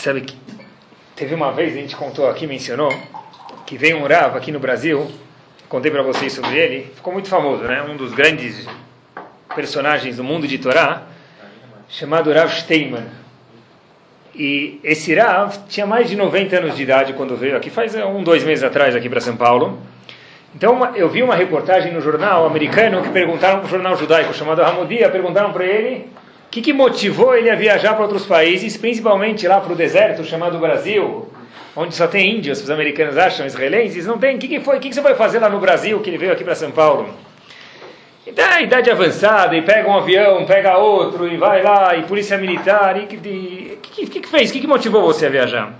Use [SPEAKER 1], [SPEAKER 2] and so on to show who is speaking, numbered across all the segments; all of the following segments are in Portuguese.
[SPEAKER 1] Sabe que teve uma vez, a gente contou aqui, mencionou, que veio um Rav aqui no Brasil, contei para vocês sobre ele, ficou muito famoso, né? Um dos grandes personagens do mundo de Torá, chamado Rav Steinman. E esse Rav tinha mais de 90 anos de idade quando veio aqui, faz um, dois meses atrás aqui para São Paulo. Então eu vi uma reportagem no jornal americano que perguntaram, um jornal judaico chamado Hamodia, perguntaram para ele o que, que motivou ele a viajar para outros países, principalmente lá para o deserto chamado Brasil, onde só tem índios, os americanos acham, israelenses, não tem. O que, que foi? O que, que você foi fazer lá no Brasil que ele veio aqui para São Paulo? Então, a idade avançada, e pega um avião, pega outro, e vai lá, e polícia militar, e o que, que, que, fez? O que, que motivou você a viajar?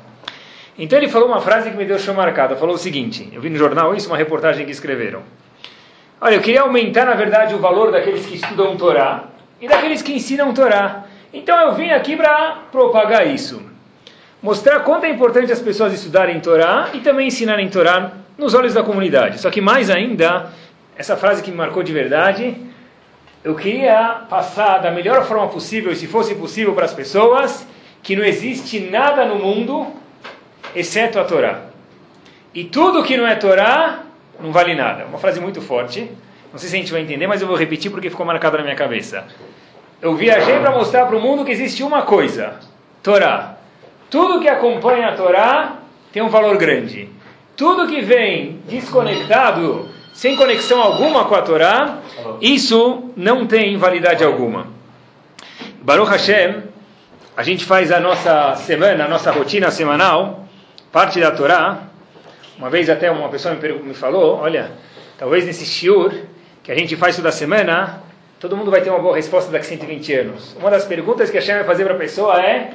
[SPEAKER 1] Então ele falou uma frase que me deixou marcada, falou o seguinte, eu vi no jornal isso, uma reportagem que escreveram. Olha, eu queria aumentar, na verdade, o valor daqueles que estudam Torá e daqueles que ensinam Torá. Então eu vim aqui para propagar isso. Mostrar quanto é importante as pessoas estudarem Torá e também ensinarem Torá nos olhos da comunidade. Só que mais ainda, essa frase que me marcou de verdade, eu queria passar da melhor forma possível, se fosse possível para as pessoas, que não existe nada no mundo exceto a Torá. E tudo que não é Torá não vale nada. Uma frase muito forte. Não sei se a gente vai entender, mas eu vou repetir porque ficou marcado na minha cabeça. Eu viajei para mostrar para o mundo que existe uma coisa: Torá. Tudo que acompanha a Torá tem um valor grande. Tudo que vem desconectado, sem conexão alguma com a Torá, isso não tem validade alguma. Baruch Hashem, a gente faz a nossa semana, a nossa rotina semanal, parte da Torá. Uma vez até uma pessoa me, me falou, olha, talvez nesse shiur que a gente faz toda semana, todo mundo vai ter uma boa resposta daqui a 120 anos. Uma das perguntas que a Shem vai fazer para a pessoa é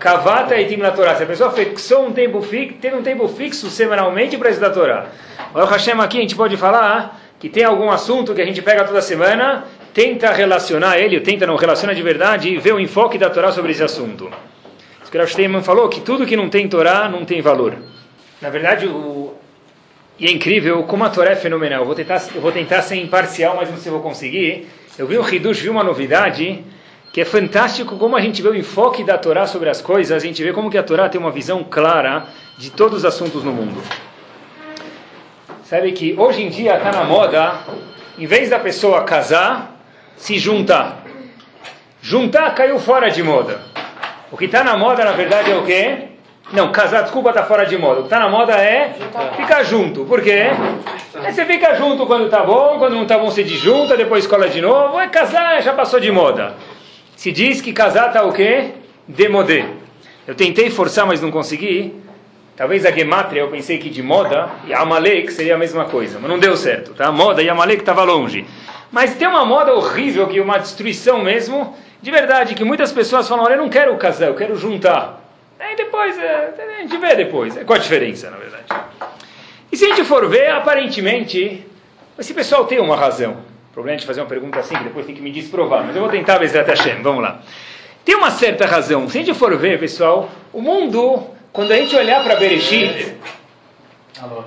[SPEAKER 1] Kavata e Tim Torá. Se a pessoa fixou um tempo fixo, teve um tempo fixo semanalmente para estudar a Torá. O Hashem aqui a gente pode falar que tem algum assunto que a gente pega toda semana, tenta relacionar ele, tenta não relaciona de verdade e vê o enfoque da Torá sobre esse assunto. O Rav Steinman falou que tudo que não tem Torá não tem valor. Na verdade, o... e é incrível como a Torá é fenomenal. Eu vou tentar, eu vou tentar ser imparcial, mas não sei se eu vou conseguir. Eu vi um Hidush, vi uma novidade que é fantástico como a gente vê o enfoque da Torá sobre as coisas, a gente vê como que a Torá tem uma visão clara de todos os assuntos no mundo. Sabe que hoje em dia está na moda, em vez da pessoa casar, se juntar. Juntar caiu fora de moda. O que está na moda, na verdade, é o quê? Não, casar, desculpa, está fora de moda. O que está na moda é ficar junto. Por quê? É você fica junto quando está bom, quando não está bom você junta, depois escola de novo. É casar, já passou de moda. Se diz que casar está o quê? Demodé. Eu tentei forçar, mas não consegui. Talvez a gematria, eu pensei que de moda e Amalek seria a mesma coisa, mas não deu certo, tá? Moda e Amalek estava longe. Mas tem uma moda horrível, que uma destruição mesmo, de verdade, que muitas pessoas falam, olha, eu não quero casar, eu quero juntar. Aí depois, é, a gente vê depois. Qual a diferença, na verdade? E se a gente for ver, aparentemente, esse pessoal tem uma razão. O problema é de fazer uma pergunta assim, que depois tem que me desprovar. Mas eu vou tentar ver se até Hashem. Vamos lá. Tem uma certa razão. Se a gente for ver, pessoal, o mundo, quando a gente olhar para Bereshit,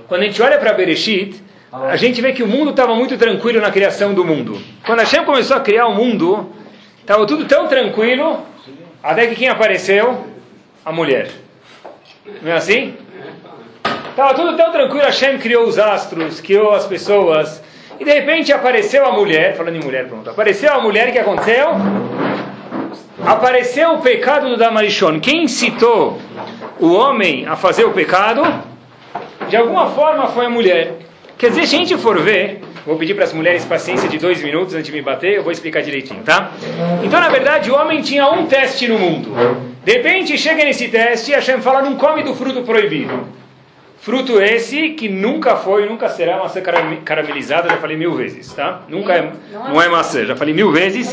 [SPEAKER 1] quando a gente olha para Bereshit, a gente vê que o mundo estava muito tranquilo na criação do mundo. Quando Hashem começou a criar o mundo, Estava tudo tão tranquilo, até que quem apareceu? A mulher. Não é assim? Estava tudo tão tranquilo, Hashem criou os astros, criou as pessoas, e de repente apareceu a mulher, falando em mulher, pronto, apareceu a mulher, o que aconteceu? Apareceu o pecado do Damarishon. Quem incitou o homem a fazer o pecado? De alguma forma foi a mulher. Quer dizer, se a gente for ver, Vou pedir para as mulheres paciência de dois minutos antes de me bater, eu vou explicar direitinho, tá? Então, na verdade, o homem tinha um teste no mundo. De repente, chega nesse teste e Hashem fala, não come do fruto proibido. Fruto esse que nunca foi, nunca será maçã caramelizada, já falei mil vezes, tá? Nunca é, não é maçã, já falei mil vezes.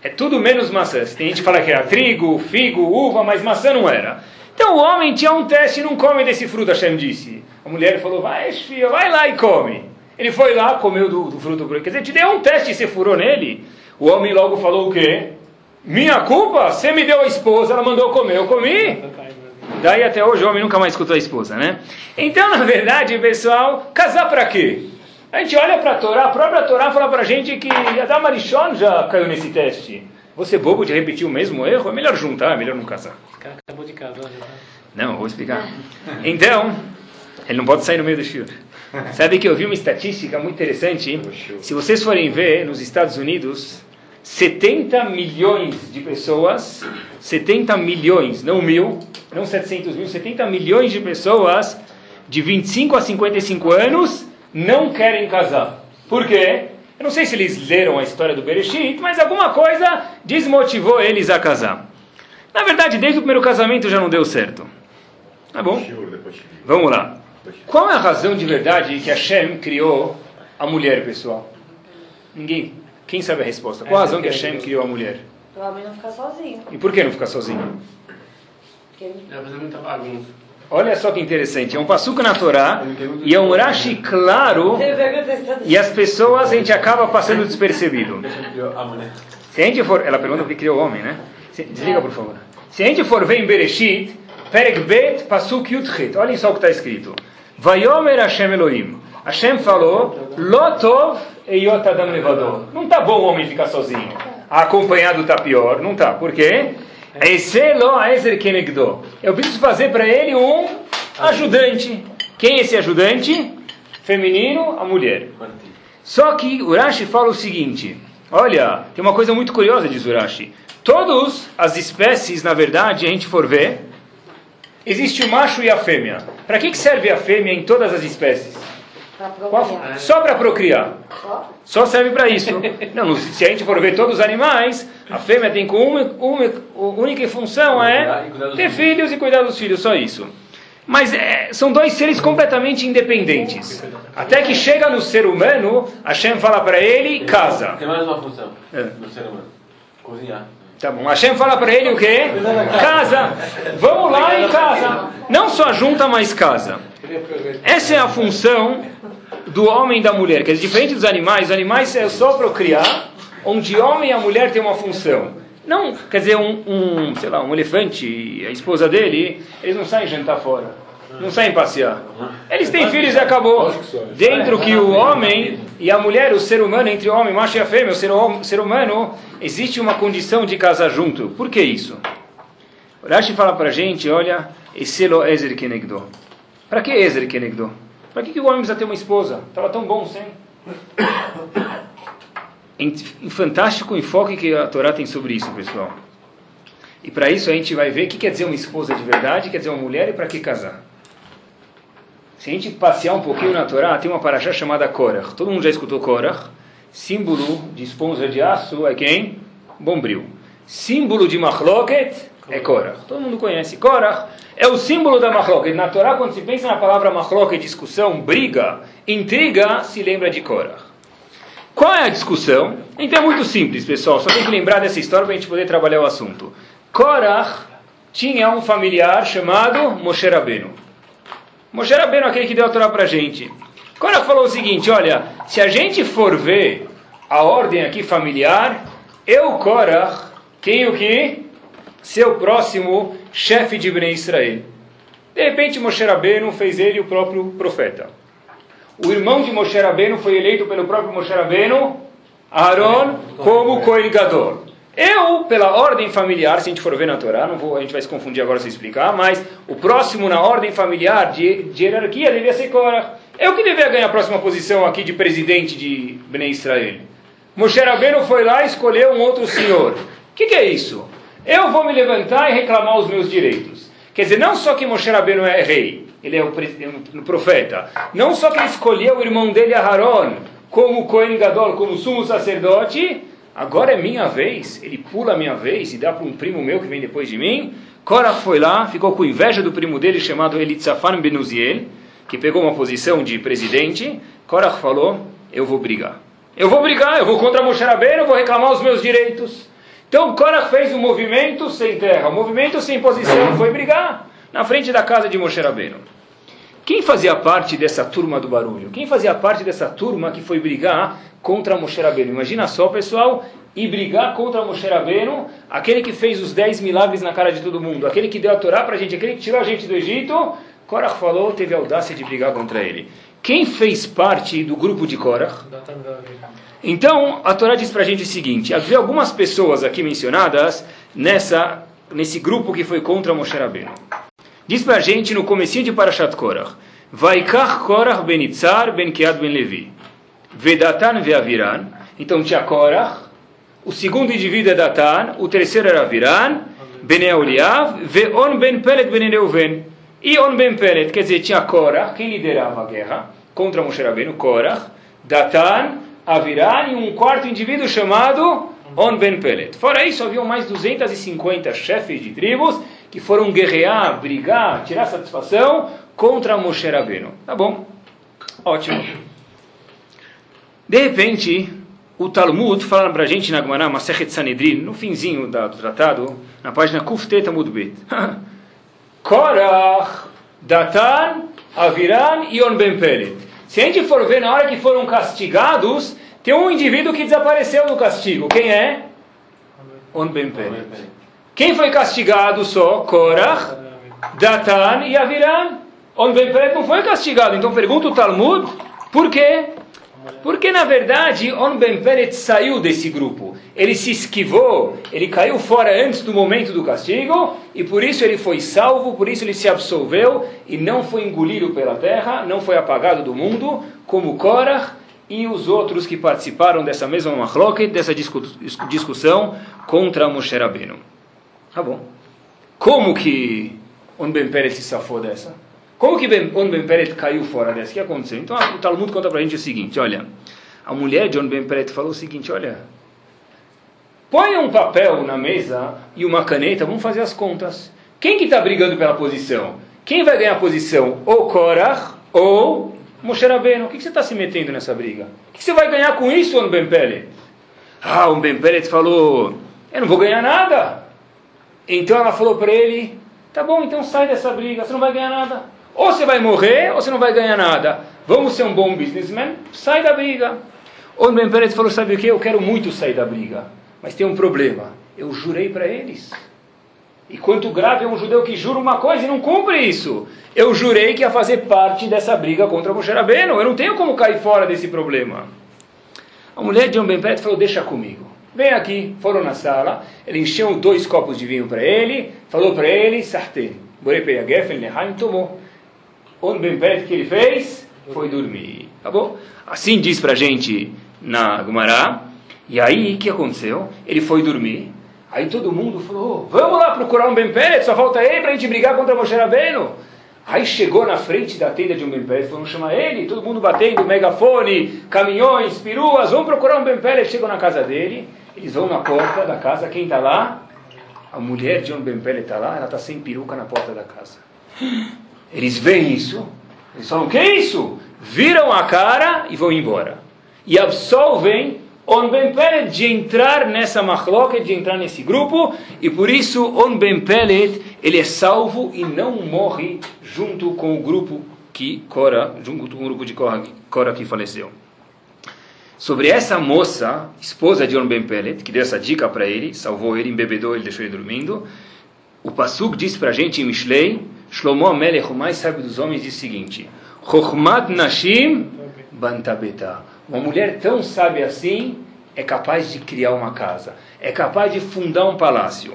[SPEAKER 1] É tudo menos maçã. Tem gente que fala que era trigo, figo, uva, mas maçã não era. Então o homem tinha um teste e não come desse fruto, Hashem disse. A mulher falou, vai filha, vai lá e come. Ele foi lá, comeu do, do fruto proibido. Quer dizer, te deu um teste e você furou nele. O homem logo falou o quê? Minha culpa? Você me deu a esposa, ela mandou comer, eu comi. Daí até hoje o homem nunca mais escutou a esposa, né? Então, na verdade, pessoal, casar para quê? A gente olha para a Torá, a própria Torá fala para a gente que Adam Arishon já caiu nesse teste. Você bobo de repetir o mesmo erro? É melhor juntar, é melhor não casar.
[SPEAKER 2] O cara acabou de casar tá?
[SPEAKER 1] Não, vou explicar. Então, ele não pode sair no meio do shiur. Sabe que eu vi uma estatística muito interessante? Se vocês forem ver, nos Estados Unidos, 70 milhões de pessoas, 70 milhões, não mil, não 700 mil, 70 milhões de pessoas de 25 a 55 anos não querem casar. Por quê? Eu não sei se eles leram a história do Bereshit, mas alguma coisa desmotivou eles a casar. Na verdade, desde o primeiro casamento já não deu certo. Tá bom? Vamos lá. Qual é a razão de verdade que Hashem criou a mulher, pessoal? Ninguém. Quem sabe a resposta? Qual a razão que Hashem criou a mulher?
[SPEAKER 3] O homem não fica sozinho.
[SPEAKER 1] E por que não ficar sozinho?
[SPEAKER 3] Porque ele
[SPEAKER 2] fazer muita bagunça.
[SPEAKER 1] Olha só que interessante. É um passuco na Torá e é um rashi claro e as pessoas a gente acaba passando despercebido. Se a gente for, ela pergunta por que criou o homem, né? Desliga por favor. Se a gente for ver em Bereshit, Perek Bet Pasuk Yudchet, olhem só o que está escrito. Vayomer Hashem Elohim. Hashem falou, Lotov Eyot Adam Levador. Não tá bom o homem ficar sozinho. Acompanhado tá pior. Não tá. Por quê? Eu preciso fazer para ele um ajudante. Quem é esse ajudante? Feminino, a mulher. Só que Urashi fala o seguinte: olha, tem uma coisa muito curiosa, diz Urashi. Todas as espécies, na verdade, a gente for ver, existe o macho e a fêmea. Para que, que serve a fêmea em todas as espécies?
[SPEAKER 3] Pra.
[SPEAKER 1] Só para procriar.
[SPEAKER 3] Só?
[SPEAKER 1] Só serve para isso. Não, se a gente for ver todos os animais, a fêmea tem como uma, uma, a única função é ter filhos e cuidar dos filhos, só isso. Mas é, são dois seres completamente independentes. Até que chega no ser humano, Hashem fala para ele, casa.
[SPEAKER 4] Tem mais uma função
[SPEAKER 1] É.
[SPEAKER 4] no ser humano. Cozinhar.
[SPEAKER 1] Tá bom, Hashem fala para ele o quê? Casa. Vamos lá e casa. Não só junta, mas casa. Essa é a função do homem e da mulher. Quer dizer, diferente dos animais, os animais é só procriar, onde homem e a mulher têm uma função. Não, quer dizer, um, um, sei lá, um elefante e a esposa dele, eles não saem jantar fora. Não saem passear. Eles têm filhos e acabou. Dentro que o homem e a mulher, o ser humano, entre o homem, o macho e a fêmea, o ser, hom- ser humano, existe uma condição de casar junto. Por que isso? O Rashi fala pra gente, olha, Eselo Ezer Kenegdo. Para que Ezer Kenegdo? Para que, que o homem precisa ter uma esposa? Estava tão bom sem. Em, em fantástico enfoque que a Torá tem sobre isso, pessoal. E para isso a gente vai ver o que quer dizer uma esposa de verdade, quer dizer uma mulher e para que casar. Se a gente passear um pouquinho na Torá, tem uma paraxá chamada Korach. Todo mundo já escutou Korach? Símbolo de esponja de aço é quem? Bombril. Símbolo de Machloket é Korach. Todo mundo conhece. Korach é o símbolo da Machloket. Na Torá, quando se pensa na palavra Machloket, discussão, briga, intriga, se lembra de Korach. Qual é a discussão? Então é muito simples, pessoal. Só tem que lembrar dessa história para a gente poder trabalhar o assunto. Korach tinha um familiar chamado Moshe Rabbeinu. Moshe Rabbeinu é aquele que deu a Torá para a gente. Korach falou o seguinte, olha, se a gente for ver a ordem aqui familiar, eu, Korach, tenho que ser o próximo chefe de Bnei Israel. De repente, Moshe Rabbeinu fez ele o próprio profeta. O irmão de Moshe Rabbeinu foi eleito pelo próprio Moshe Rabbeinu, Aaron, como Kohen Gadol. Eu, pela ordem familiar, se a gente for ver na Torá, não vou, a gente vai se confundir agora se explicar, mas o próximo na ordem familiar de, de hierarquia devia ser Korah. Eu que devia ganhar a próxima posição aqui de presidente de Bnei Israel. Moshe Rabbeinu foi lá e escolheu um outro senhor. O que, que é isso? Eu vou me levantar e reclamar os meus direitos. Quer dizer, não só que Moshe Rabbeinu é rei, ele é o, pre- é um profeta. Não só que ele escolheu o irmão dele, Aharon, como Cohen Gadol, como sumo sacerdote, agora é minha vez. Ele pula a minha vez e dá para um primo meu que vem depois de mim. Korah foi lá, ficou com inveja do primo dele, chamado Elitzafan Ben Uziel, que pegou uma posição de presidente. Korah falou, eu vou brigar. Eu vou brigar, eu vou contra Moshe Rabbeinu, vou reclamar os meus direitos. Então Korah fez um movimento sem terra, um movimento sem posição, foi brigar na frente da casa de Moshe Rabbeinu. Quem fazia parte dessa turma do barulho? Quem fazia parte dessa turma que foi brigar contra Moshe Rabbeinu? Imagina só, pessoal, e brigar contra Moshe Rabbeinu, aquele que fez os 10 milagres na cara de todo mundo, aquele que deu a Torá para a gente, aquele que tirou a gente do Egito, Korah falou, teve a audácia de brigar contra ele. quem fez parte do grupo de Korach? Então, a Torá diz para a gente o seguinte: havia algumas pessoas aqui mencionadas nessa, nesse grupo que foi contra Moshe Rabbeinu. Diz para a gente no comecinho de Parashat Korach: Vaikach Korach ben Itzar ben Kiad ben Levi. Vedatan ve'aviran. Então tinha Korach, o segundo indivíduo é Datan, o terceiro era Aviran, ben Eoliav, ve'on ben Pelet ben Reuven. E On ben Pelet, quer dizer, tinha Korach, quem liderava a guerra contra Moshe Rabbeinu? Korach, Datan, Aviran e um quarto indivíduo chamado On ben Pelet. Fora isso, haviam mais 250 chefes de tribos que foram guerrear, brigar, tirar satisfação contra Moshe Rabbeinu. Tá bom, ótimo. De repente, o Talmud fala para a gente na Gemara, Masechet Sanedrin, no finzinho do tratado, na página Kuftet Amud Bet. Korach, Datan, Aviran e On Ben Pelet. Se a gente for ver na hora que foram castigados, tem um indivíduo que desapareceu do castigo. Quem é? On Ben Pelet. Quem foi castigado só? Korach, Datan e Ben Pelet não foi castigado. Então pergunta o Talmud, por quê? Porque na verdade On Ben Pelet saiu desse grupo. Ele se esquivou, ele caiu fora antes do momento do castigo e por isso ele foi salvo, por isso ele se absolveu e não foi engolido pela terra, não foi apagado do mundo, como Korach e os outros que participaram dessa mesma machloket, dessa discu discussão contra Moshe Rabbeinu. Tá bom. Como que On Ben Peret se safou dessa? Como que ben, On Ben Peret caiu fora dessa? O que aconteceu? Então o Talmud conta pra gente o seguinte, olha, a mulher de On Ben Peret falou o seguinte, olha, põe um papel na mesa e uma caneta, vamos fazer as contas. Quem que está brigando pela posição? Quem vai ganhar a posição? Ou Korach ou Moshe Rabbeinu. O que, que você está se metendo nessa briga? O que, que você vai ganhar com isso, On Ben Peret? Ah, On Ben Peret falou, eu não vou ganhar nada. Então ela falou para ele: tá bom, então sai dessa briga, você não vai ganhar nada. Ou você vai morrer, ou você não vai ganhar nada. Vamos ser um bom businessman, sai da briga. O Ben Peret falou: sabe o que? Eu quero muito sair da briga, mas tem um problema. Eu jurei para eles. E quanto grave é um judeu que jura uma coisa e não cumpre isso? Eu jurei que ia fazer parte dessa briga contra Moshe Rabbeinu. Eu não tenho como cair fora desse problema. A mulher de um Ben Peret falou: deixa comigo. Vem aqui, foram na sala, ele encheu dois copos de vinho para ele, falou para ele, sartén, borepei a gefen, lehaim, tomou. O Ben Peret que ele fez foi dormir. Tá bom? Assim diz para gente na Gumará. E aí, o que aconteceu? Ele foi dormir. Aí todo mundo falou, vamos lá procurar um Ben Peret, só falta ele para a gente brigar contra Moshe Rabbeinu. Aí chegou na frente da tenda de um Ben Peret, foram chamar ele, todo mundo batendo, megafone, caminhões, peruas, vamos procurar um Ben Peret. Chegou na casa dele, eles vão na porta da casa, quem está lá? A mulher de Ben Peret está lá, ela está sem peruca na porta da casa. Eles veem isso, eles falam, que é isso? Viram a cara e vão embora. E absolvem On Ben de entrar nessa machloket, de entrar nesse grupo, e por isso On Ben ele é salvo e não morre junto com o grupo que Cora, junto com o grupo de Cora que faleceu. Sobre essa moça, esposa de On Ben Pelet, que deu essa dica para ele, salvou ele, embebedou ele, deixou ele dormindo, o Pasuk diz para a gente em Mishlei, Shlomo Amelech, o mais sábio dos homens, diz o seguinte, Chochmat Nashim Bantabeta. Uma mulher tão sábia assim é capaz de criar uma casa, é capaz de fundar um palácio.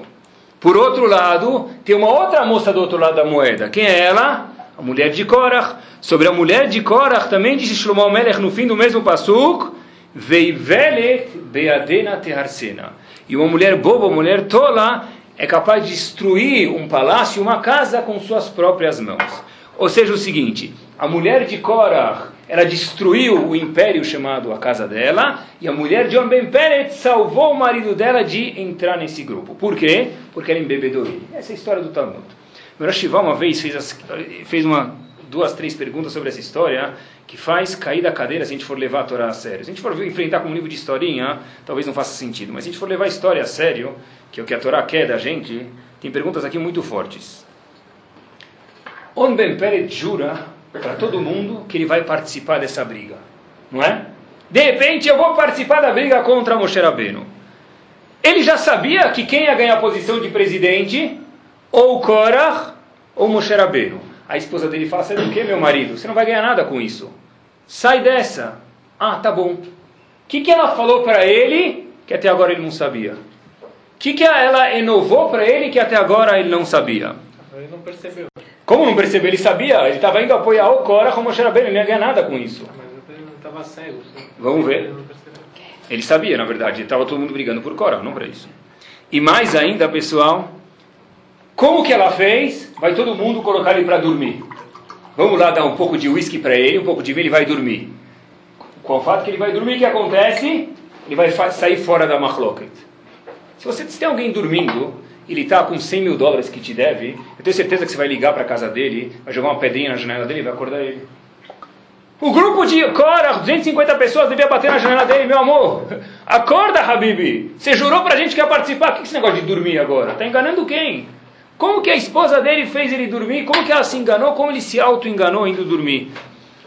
[SPEAKER 1] Por outro lado, tem uma outra moça do outro lado da moeda. Quem é ela? A mulher de Korach. Sobre a mulher de Korach também diz Shlomo Amelech no fim do mesmo Pasuk, Veivelet beadena teharsena. E uma mulher boba, uma mulher tola, é capaz de destruir um palácio, uma casa com suas próprias mãos. Ou seja, o seguinte, a mulher de Korach, ela destruiu o império chamado a casa dela, e a mulher de On Ben Peret salvou o marido dela de entrar nesse grupo. Por quê? Porque ela embebedou ele. Essa é a história do Talmud. Merashivá uma vez fez, as, fez uma, duas, três perguntas sobre essa história, que faz cair da cadeira se a gente for levar a Torá a sério. Se a gente for enfrentar com um livro de historinha, talvez não faça sentido, mas se a gente for levar a história a sério, que é o que a Torá quer da gente, tem perguntas aqui muito fortes. On Ben Peret jura para todo mundo que ele vai participar dessa briga, não é? De repente eu vou participar da briga contra Moshe Rabbeinu. Ele já sabia que quem ia ganhar a posição de presidente, ou Korach, ou Moshe Rabbeinu. A esposa dele fala, sabe o que, meu marido? Você não vai ganhar nada com isso. sai dessa. Ah, tá bom. O que, que ela falou para ele que até agora ele não sabia? O que, que ela inovou para ele que até agora ele não sabia?
[SPEAKER 2] Ele não percebeu.
[SPEAKER 1] Como não percebeu? Ele sabia, ele estava indo apoiar o Cora como Rabbeinu, ele não ia ganhar nada com isso.
[SPEAKER 2] Mas ele não estava cego.
[SPEAKER 1] Vamos ver.
[SPEAKER 2] Ele não percebeu.
[SPEAKER 1] Ele sabia, na verdade, estava todo mundo brigando por Cora, não para isso. E mais ainda, pessoal, como que ela fez? Vai todo mundo colocar ele para dormir. Vamos lá dar um pouco de uísque para ele, um pouco de vinho, ele vai dormir. Com o fato que ele vai dormir, o que acontece? Ele vai sair fora da machloket. Se você tem alguém dormindo, ele está com 100 mil dólares que te deve, eu tenho certeza que você vai ligar para a casa dele, vai jogar uma pedrinha na janela dele e vai acordar ele. O grupo de Cora, 250 pessoas, devia bater na janela dele, meu amor. Acorda, Habib. Você jurou pra gente que ia participar. O que é esse negócio de dormir agora? Tá enganando quem? Como que a esposa dele fez ele dormir? Como que ela se enganou? Como ele se auto-enganou indo dormir?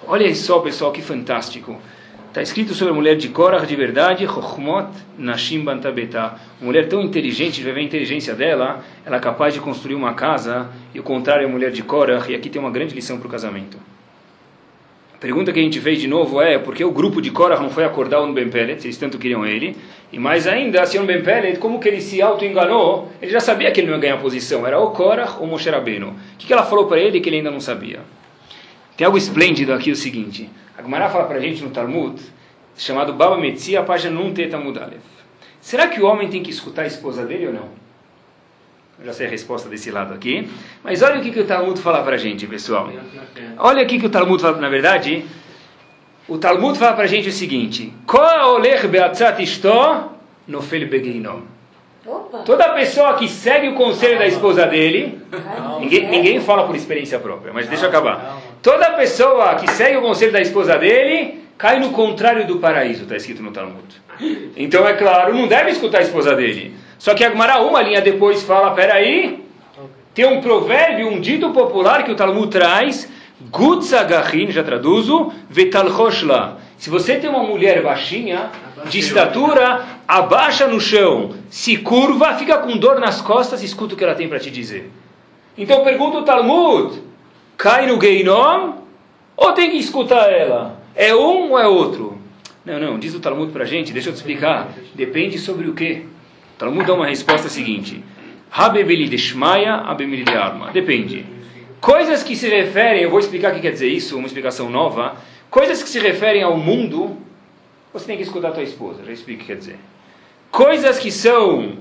[SPEAKER 1] Olha só, pessoal, que fantástico. Está escrito sobre a mulher de Korah de verdade, Chochmot Nashim Bantabetá. Uma mulher tão inteligente, vai ver a inteligência dela, ela é capaz de construir uma casa, e o contrário é a mulher de Korah, e aqui tem uma grande lição para o casamento. Pergunta que a gente fez de novo é por que o grupo de Korah não foi acordar o Ben Pelet, se eles tanto queriam ele, e mais ainda, se o Ben Pelet, como que ele se auto-enganou, ele já sabia que ele não ia ganhar posição, era ou Korah ou Moshe Rabbeinu. O que, que ela falou para ele que ele ainda não sabia? Tem algo esplêndido aqui, o seguinte, a Gemara fala para a gente no Talmud, chamado Baba Metzia, página Nun Teta Mudalev. Será que o homem tem que escutar a esposa dele ou não? Eu já sei a resposta desse lado aqui. Mas olha o que, que o Talmud fala para a gente, pessoal. Olha aqui que o Talmud fala, na verdade, o Talmud fala para a gente o seguinte! Toda pessoa que segue o conselho da esposa dele, ninguém, ninguém fala por experiência própria, mas deixa eu acabar. Toda pessoa que segue o conselho da esposa dele, cai no contrário do paraíso, está escrito no Talmud. Então, é claro, não deve escutar a esposa dele. Só que a Gemara, uma linha depois, fala, peraí, tem um provérbio, um dito popular que o Talmud traz, Gutzagahin, já traduzo, Vetalchoshla. Se você tem uma mulher baixinha, de estatura, abaixa no chão, se curva, fica com dor nas costas e escuta o que ela tem para te dizer. Então pergunta o Talmud, cai no Geinom ou tem que escutar ela? É um ou é outro? Não, não, diz o Talmud para a gente, deixa eu te explicar. Depende sobre o que. O Talmud dá uma resposta seguinte. De de Arma. Depende. Coisas que se referem, eu vou explicar o que quer dizer isso, uma explicação nova. Coisas que se referem ao mundo, você tem que escutar a tua esposa, já explico o que quer dizer. Coisas que são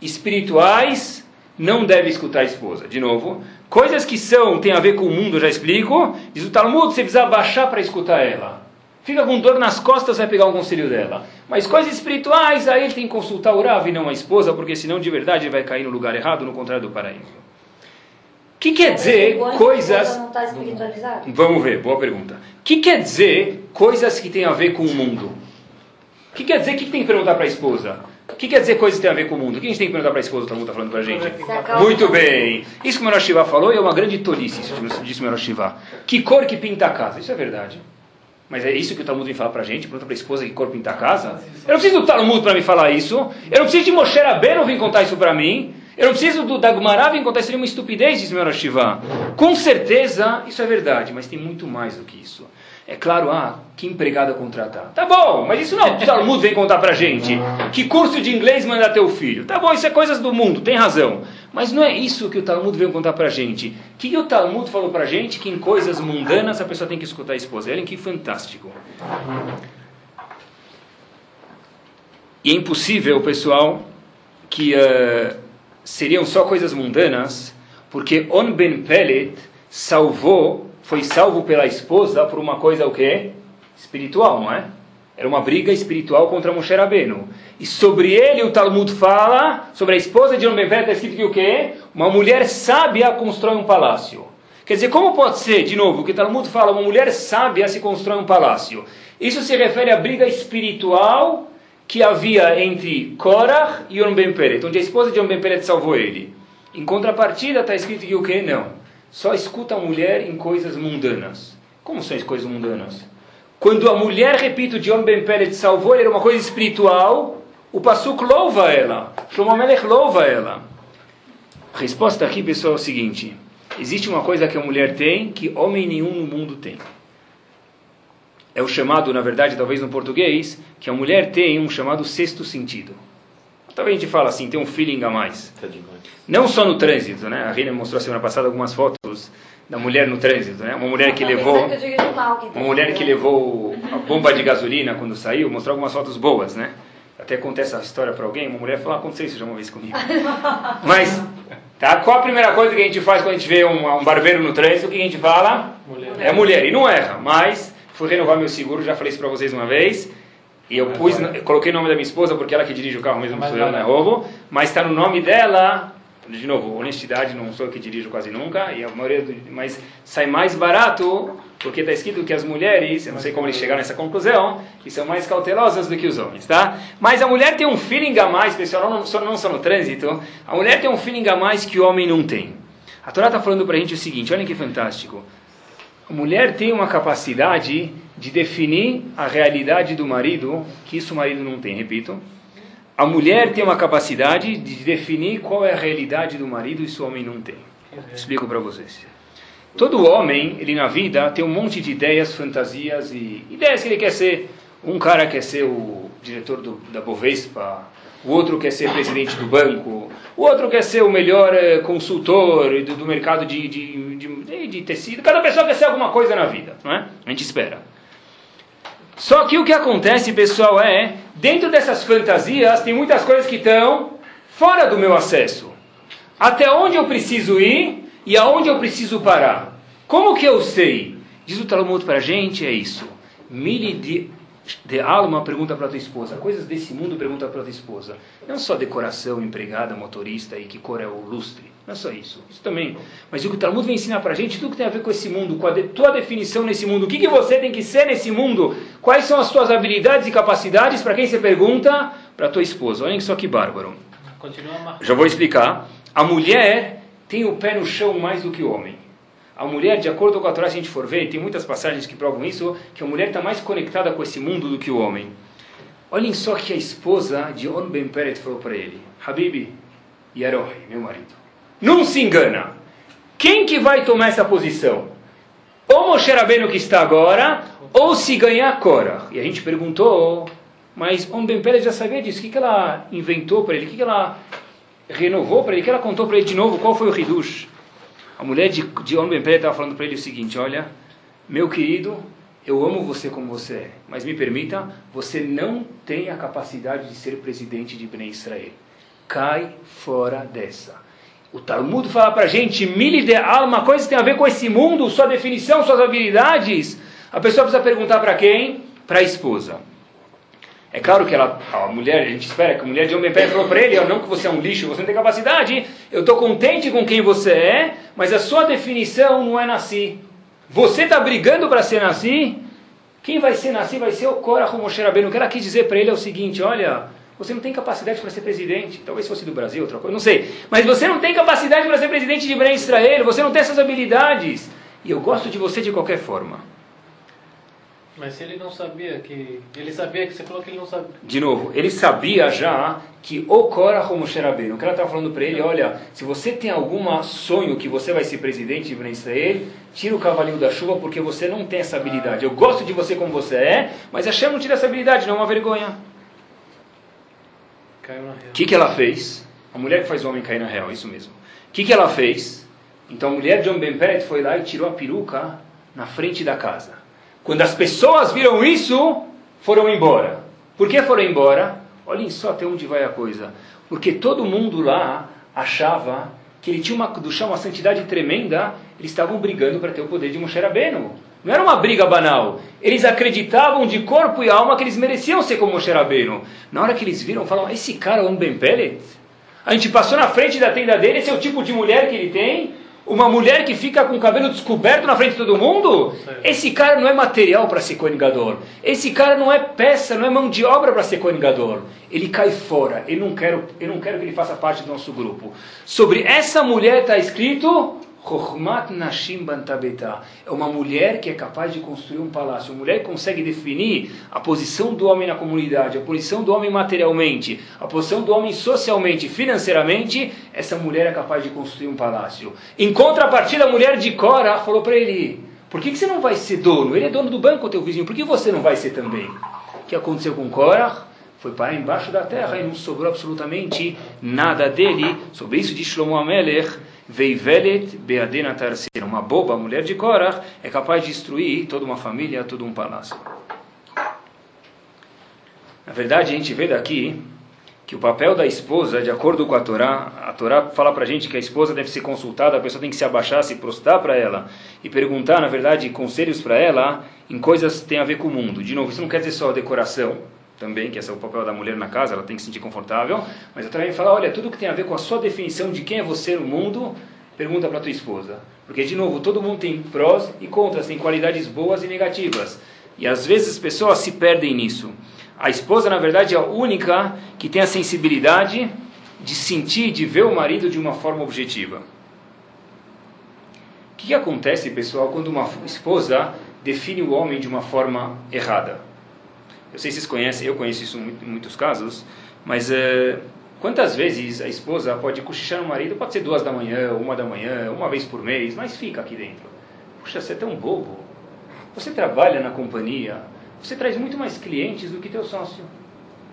[SPEAKER 1] espirituais, não deve escutar a esposa. De novo, coisas que são, tem a ver com o mundo, já explico. Diz o Talmud, você precisa baixar para escutar ela. Fica com dor nas costas, vai pegar um conselho dela. Mas coisas espirituais, aí ele tem que consultar o Rav e não a esposa, porque senão de verdade ele vai cair no lugar errado, no contrário do paraíso. O que quer dizer
[SPEAKER 3] O
[SPEAKER 1] coisas...
[SPEAKER 3] Não espiritualizado?
[SPEAKER 1] Vamos ver, boa pergunta. O que quer dizer coisas que têm a ver com o mundo? O que quer dizer, o que tem que perguntar para a esposa? O que quer dizer coisas que têm a ver com o mundo? O que a gente tem que perguntar para a esposa, o Talmud está falando para a gente?
[SPEAKER 3] Calça
[SPEAKER 1] Muito bem. Isso que o Menor Shiva falou é uma grande tolice, isso disse o Menor Shiva. Que cor que pinta a casa? Isso é verdade. Mas é isso que o Talmud vem falar para a gente? Pergunta para a esposa que cor pinta a casa? Eu não preciso do Talmud para me falar isso. Eu não preciso de Moshe Rabbeinu vir contar isso para mim. Eu não preciso do Dagmará vir contar isso. Seria uma estupidez, disse o Menor Shiva. Com certeza, isso é verdade, mas tem muito mais do que isso. É claro, ah, que empregada contratar. Tá bom, mas isso não, o Talmud vem contar pra gente. Que curso de inglês manda teu filho? Tá bom, isso é coisas do mundo, tem razão. Mas não é isso que o Talmud veio contar pra gente. O que, que o Talmud falou pra gente? Que em coisas mundanas a pessoa tem que escutar a esposa. Olhem que fantástico. E é impossível, pessoal, que eh, seriam só coisas mundanas, porque On Ben Pelet salvou, foi salvo pela esposa por uma coisa o quê? Espiritual, não é? Era uma briga espiritual contra Moshe Rabbeinu. E sobre ele o Talmud fala, sobre a esposa de Pelet, está escrito que o quê? Uma mulher sábia constrói um palácio. Quer dizer, como pode ser, de novo, que o Talmud fala, uma mulher sábia se constrói um palácio? Isso se refere à briga espiritual que havia entre Korah e Yom Ben Peret, onde a esposa de Yom Ben Peret salvou ele. Em contrapartida, está escrito que o que? Não. Só escuta a mulher em coisas mundanas. Como são as coisas mundanas? Quando a mulher, repito, de Yom Ben Peret salvou ele, era uma coisa espiritual, o Pasuk louva ela. Shlomo Melech louva ela. A resposta aqui, pessoal, é o seguinte. Existe uma coisa que a mulher tem que homem nenhum no mundo tem. é o chamado, na verdade, talvez no português, que a mulher tem um chamado sexto sentido. Talvez a gente fala assim, tem um feeling a mais.
[SPEAKER 4] Tá demais.
[SPEAKER 1] Não só no trânsito, né? A Reina mostrou semana passada algumas fotos da mulher no trânsito, né? Uma mulher que levou, uma mulher que levou a bomba de gasolina quando saiu, mostrou algumas fotos boas, né? Até contei essa história para alguém, uma mulher falou, ah, aconteceu isso já uma vez comigo. Mas, tá? Qual a primeira coisa que a gente faz quando a gente vê um, um barbeiro no trânsito? O que a gente fala?
[SPEAKER 2] Mulher.
[SPEAKER 1] É mulher, e não erra, mas fui renovar meu seguro, já falei isso para vocês uma vez, e eu pus, eu coloquei o nome da minha esposa porque ela que dirige o carro mesmo,
[SPEAKER 2] Mas
[SPEAKER 1] sou eu, não é
[SPEAKER 2] lá.
[SPEAKER 1] roubo, mas está no nome dela, de novo, honestidade, não sou eu que dirijo quase nunca, e a maioria do, mas sai mais barato, porque está escrito que as mulheres, eu não sei como eles chegaram nessa conclusão, que são mais cautelosas do que os homens, tá? Mas a mulher tem um feeling a mais, pessoal, não só, não só no trânsito, a mulher tem um feeling a mais que o homem não tem. A Torá está falando para a gente o seguinte, olha que fantástico. A mulher tem uma capacidade de definir a realidade do marido, que isso o marido não tem, repito. A mulher tem uma capacidade de definir qual é a realidade do marido, isso o homem não tem. Explico para vocês. Todo homem, ele na vida, tem um monte de ideias, fantasias e ideias que ele quer ser. Um cara quer ser o diretor do, da Bovespa, o outro quer ser presidente do banco, o outro quer ser o melhor eh, consultor do, do mercado de, de, de, de tecido. Cada pessoa quer ser alguma coisa na vida, não é? A gente espera. Só que o que acontece, pessoal, é, dentro dessas fantasias, tem muitas coisas que estão fora do meu acesso. Até onde eu preciso ir e aonde eu preciso parar. Como que eu sei? Diz o Talmud para a gente, é isso. Mili de, de alma, pergunta para tua esposa. Coisas desse mundo, pergunta para tua esposa. Não só decoração, empregada, motorista e que cor é o lustre. Não é só isso. Isso também. Mas o que o Talmud vem ensinar para a gente, tudo que tem a ver com esse mundo, com a de, tua definição nesse mundo. O que, que você tem que ser nesse mundo? Quais são as tuas habilidades e capacidades? Para quem você pergunta? Para tua esposa. Olhem só que bárbaro.
[SPEAKER 2] Continua.
[SPEAKER 1] Já vou explicar. A mulher tem o pé no chão mais do que o homem. A mulher, de acordo com a Torá, se a gente for ver, tem muitas passagens que provam isso, que a mulher está mais conectada com esse mundo do que o homem. Olhem só que a esposa de On Ben Peret falou para ele, Habibi, Yarohi, meu marido, não se engana, quem que vai tomar essa posição? Ou Moshe Rabbeinu que está agora, ou se ganhar Cora. E a gente perguntou, mas On Ben Peret já sabia disso, o que, que ela inventou para ele, o que, que ela renovou para ele, o que ela contou para ele de novo, qual foi o Hidush? A mulher de, de On Ben Peret estava falando para ele o seguinte, olha, meu querido, eu amo você como você é, mas me permita, você não tem a capacidade de ser presidente de Bnei Israel. Cai fora dessa. O Talmud fala para a gente, mili de alma, coisa que tem a ver com esse mundo, sua definição, suas habilidades. A pessoa precisa perguntar para quem? Para a esposa. É claro que ela, a mulher, a gente espera que a mulher de homem pé falou para ele, não que você é um lixo, você não tem capacidade, eu estou contente com quem você é, mas a sua definição não é nasci. Você está brigando para ser nasci? Quem vai ser nasci vai ser o Korah Moshe Rabbeinu. O que ela quis dizer para ele é o seguinte, olha, você não tem capacidade para ser presidente. Talvez fosse do Brasil, outra coisa, não sei. Mas você não tem capacidade para ser presidente de Bnei Israel, você não tem essas habilidades. E eu gosto de você de qualquer forma.
[SPEAKER 2] Mas se ele não sabia que. Ele sabia que você falou que ele não sabia.
[SPEAKER 1] De novo, ele sabia já que o Korah Moshe Rabbeinu, o ela estava falando para ele, olha, se você tem algum sonho que você vai ser presidente de Bnei Israel, tira o cavalinho da chuva porque você não tem essa habilidade. Eu gosto de você como você é, mas Hashem não tira essa habilidade, não é uma vergonha. O que, que ela fez? A mulher que faz o homem cair na real, isso mesmo. O que, que ela fez? Então a mulher de John Ben Peret foi lá e tirou a peruca na frente da casa. Quando as pessoas viram isso, foram embora. Por que foram embora? Olhem só até onde vai a coisa. Porque todo mundo lá achava que ele tinha uma, duchá, uma santidade tremenda, eles estavam brigando para ter o poder de Moshe Rabbeinu. Não era uma briga banal. Eles acreditavam de corpo e alma que eles mereciam ser como Moshe Rabbeinu. Na hora que eles viram, falaram, esse cara é um Ben Pellet? A gente passou na frente da tenda dele, esse é o tipo de mulher que ele tem? Uma mulher que fica com o cabelo descoberto na frente de todo mundo? Esse cara não é material para ser Kohen Gadol. Esse cara não é peça, não é mão de obra para ser Kohen Gadol. Ele cai fora. Eu não, quero, eu não quero que ele faça parte do nosso grupo. Sobre essa mulher está escrito... Chochmat Nashim Bantabetá. É uma mulher que é capaz de construir um palácio. Uma mulher que consegue definir a posição do homem na comunidade, a posição do homem materialmente, a posição do homem socialmente, financeiramente. Essa mulher é capaz de construir um palácio. Em contrapartida, a mulher de Cora falou para ele: Por que, que você não vai ser dono? Ele é dono do banco, teu vizinho. Por que você não vai ser também? O que aconteceu com Korah? Foi para embaixo da terra e não sobrou absolutamente nada dele. Sobre isso diz Shlomo Amelech, Veivelet Beadena Tarsira. Uma boba, a mulher de Korah, é capaz de destruir toda uma família, todo um palácio. Na verdade, a gente vê daqui que o papel da esposa, de acordo com a Torá, a Torá fala para a gente que a esposa deve ser consultada, a pessoa tem que se abaixar, se prostrar para ela e perguntar, na verdade, conselhos para ela em coisas que têm a ver com o mundo. De novo, isso não quer dizer só decoração, também, que esse é o papel da mulher na casa, ela tem que se sentir confortável, mas a Torá fala, olha, tudo que tem a ver com a sua definição de quem é você no mundo, pergunta para tua esposa. Porque, de novo, todo mundo tem prós e contras, tem qualidades boas e negativas. E às vezes as pessoas se perdem nisso. A esposa, na verdade, é a única que tem a sensibilidade de sentir, de ver o marido de uma forma objetiva. O que acontece, pessoal, quando uma esposa define o homem de uma forma errada? Eu sei se vocês conhecem, eu conheço isso em muitos casos, mas uh, quantas vezes a esposa pode cochichar no marido? Pode ser duas da manhã, uma da manhã, uma vez por mês, mas fica aqui dentro. Puxa, você é tão bobo. Você trabalha na companhia, você traz muito mais clientes do que teu sócio.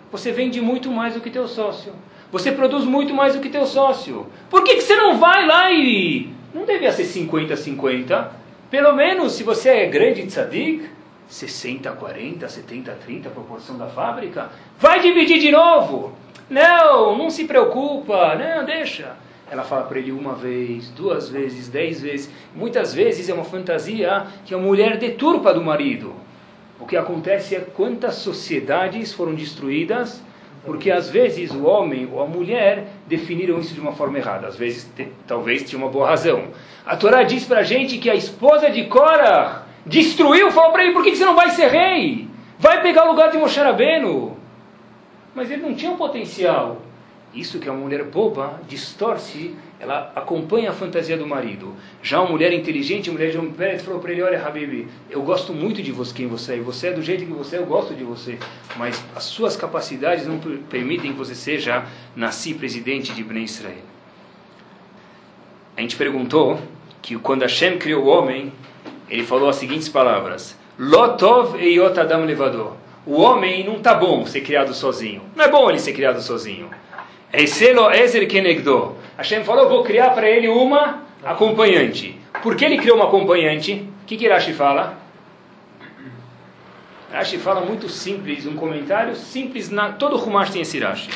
[SPEAKER 1] Você vende muito mais do que teu sócio. Você produz muito mais do que teu sócio. Por que, que você não vai lá e... Não devia ser 50-50. Pelo menos, se você é grande tzadik, 60, 40, 70, 30, proporção da fábrica, vai dividir de novo. Não, não se preocupa, não, deixa. Ela fala para ele uma vez, duas vezes, dez vezes. Muitas vezes é uma fantasia que a mulher deturpa do marido. O que acontece é quantas sociedades foram destruídas porque às vezes o homem ou a mulher definiram isso de uma forma errada. Às vezes, te, talvez tinha uma boa razão. A Torá diz para a gente que a esposa de Korah destruiu, falou para ele, por que você não vai ser rei? Vai pegar o lugar de Moshe Rabbeinu. Mas ele não tinha o potencial. Isso que a mulher boba distorce, ela acompanha a fantasia do marido. Já uma mulher inteligente, a mulher de um pé, falou para ele, olha Habib, eu gosto muito de você, quem você é, você é do jeito que você é, eu gosto de você, mas as suas capacidades não permitem que você seja nasci presidente de Bnei Israel. A gente perguntou que quando Hashem criou o homem, ele falou as seguintes palavras: Lotov e Adam levador. O homem não está bom ser criado sozinho. Não é bom ele ser criado sozinho. Eiselo Ezer Kenegdo. Hashem falou: vou criar para ele uma acompanhante. Por que ele criou uma acompanhante? O que, que Rashi fala? Rashi fala muito simples, um comentário simples. Na, todo Rumash tem esse Rashi.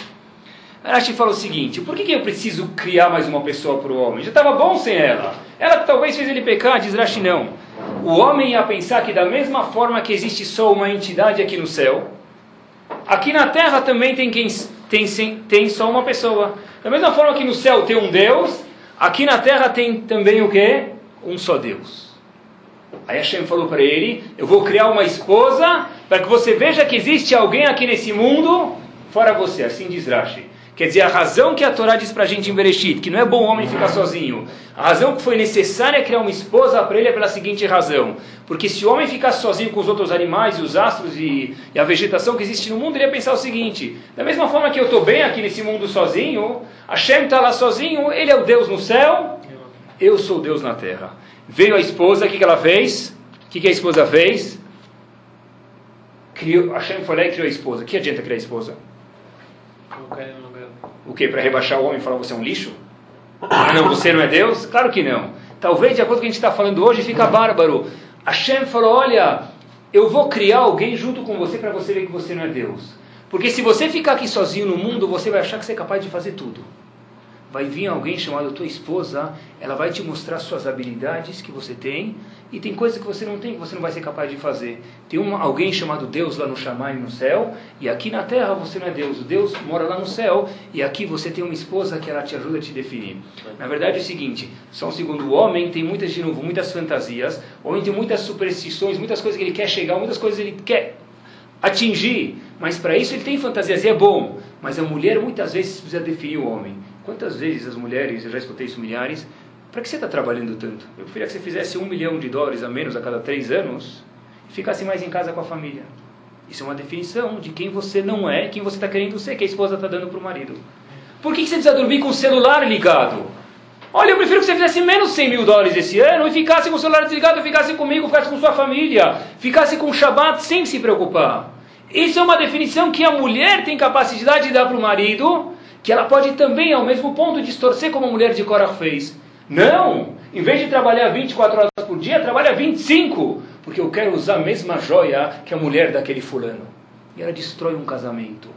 [SPEAKER 1] Rashi fala o seguinte: por que, que eu preciso criar mais uma pessoa para o homem? Já estava bom sem ela. Ela talvez fez ele pecar, diz Rashi não. O homem ia pensar que da mesma forma que existe só uma entidade aqui no céu, aqui na terra também tem, quem, tem, tem só uma pessoa. Da mesma forma que no céu tem um Deus, aqui na terra tem também o quê? Um só Deus. Aí Hashem falou para ele: Eu vou criar uma esposa para que você veja que existe alguém aqui nesse mundo fora você. Assim diz Rashi. Quer dizer, a razão que a Torá diz para a gente em Bereshit, que não é bom homem ficar sozinho, a razão que foi necessária criar uma esposa para ele é pela seguinte razão. Porque se o homem ficasse sozinho com os outros animais, e os astros e, e a vegetação que existe no mundo, ele ia pensar o seguinte: da mesma forma que eu estou bem aqui nesse mundo sozinho, Hashem está lá sozinho, ele é o Deus no céu, eu sou Deus na terra. Veio a esposa, o que, que ela fez? O que, que a esposa fez? Criou, Hashem foi lá e criou a esposa. Que adianta criar a esposa? O que? Para rebaixar o homem e falar você é um lixo? Ah, não, você não é Deus? Claro que não. Talvez, de acordo com o que a gente está falando hoje, fica bárbaro. Hashem falou: olha, eu vou criar alguém junto com você para você ver que você não é Deus. Porque se você ficar aqui sozinho no mundo, você vai achar que você é capaz de fazer tudo. Vai vir alguém chamado tua esposa, ela vai te mostrar suas habilidades que você tem e tem coisas que você não tem, que você não vai ser capaz de fazer. Tem uma, alguém chamado Deus lá no Shammai, no céu, e aqui na terra você não é Deus. O Deus mora lá no céu, e aqui você tem uma esposa que ela te ajuda a te definir. Na verdade é o seguinte, só um segundo, o homem tem muitas, de novo, muitas fantasias, o homem tem muitas superstições, muitas coisas que ele quer chegar, muitas coisas que ele quer atingir, mas para isso ele tem fantasias, e é bom. Mas a mulher muitas vezes precisa definir o homem. Quantas vezes as mulheres, eu já escutei isso milhares, para que você está trabalhando tanto? Eu preferia que você fizesse um milhão de dólares a menos a cada três anos e ficasse mais em casa com a família. Isso é uma definição de quem você não é, quem você está querendo ser, que a esposa está dando para o marido. Por que, que você precisa dormir com o celular ligado? Olha, eu prefiro que você fizesse menos 100 mil dólares esse ano e ficasse com o celular desligado, ficasse comigo, ficasse com sua família, ficasse com o Shabbat sem se preocupar. Isso é uma definição que a mulher tem capacidade de dar para o marido, que ela pode também, ao mesmo ponto, distorcer como a mulher de Korah fez. Não! Em vez de trabalhar 24 horas por dia, trabalha 25, porque eu quero usar a mesma joia que a mulher daquele fulano. E ela destrói um casamento.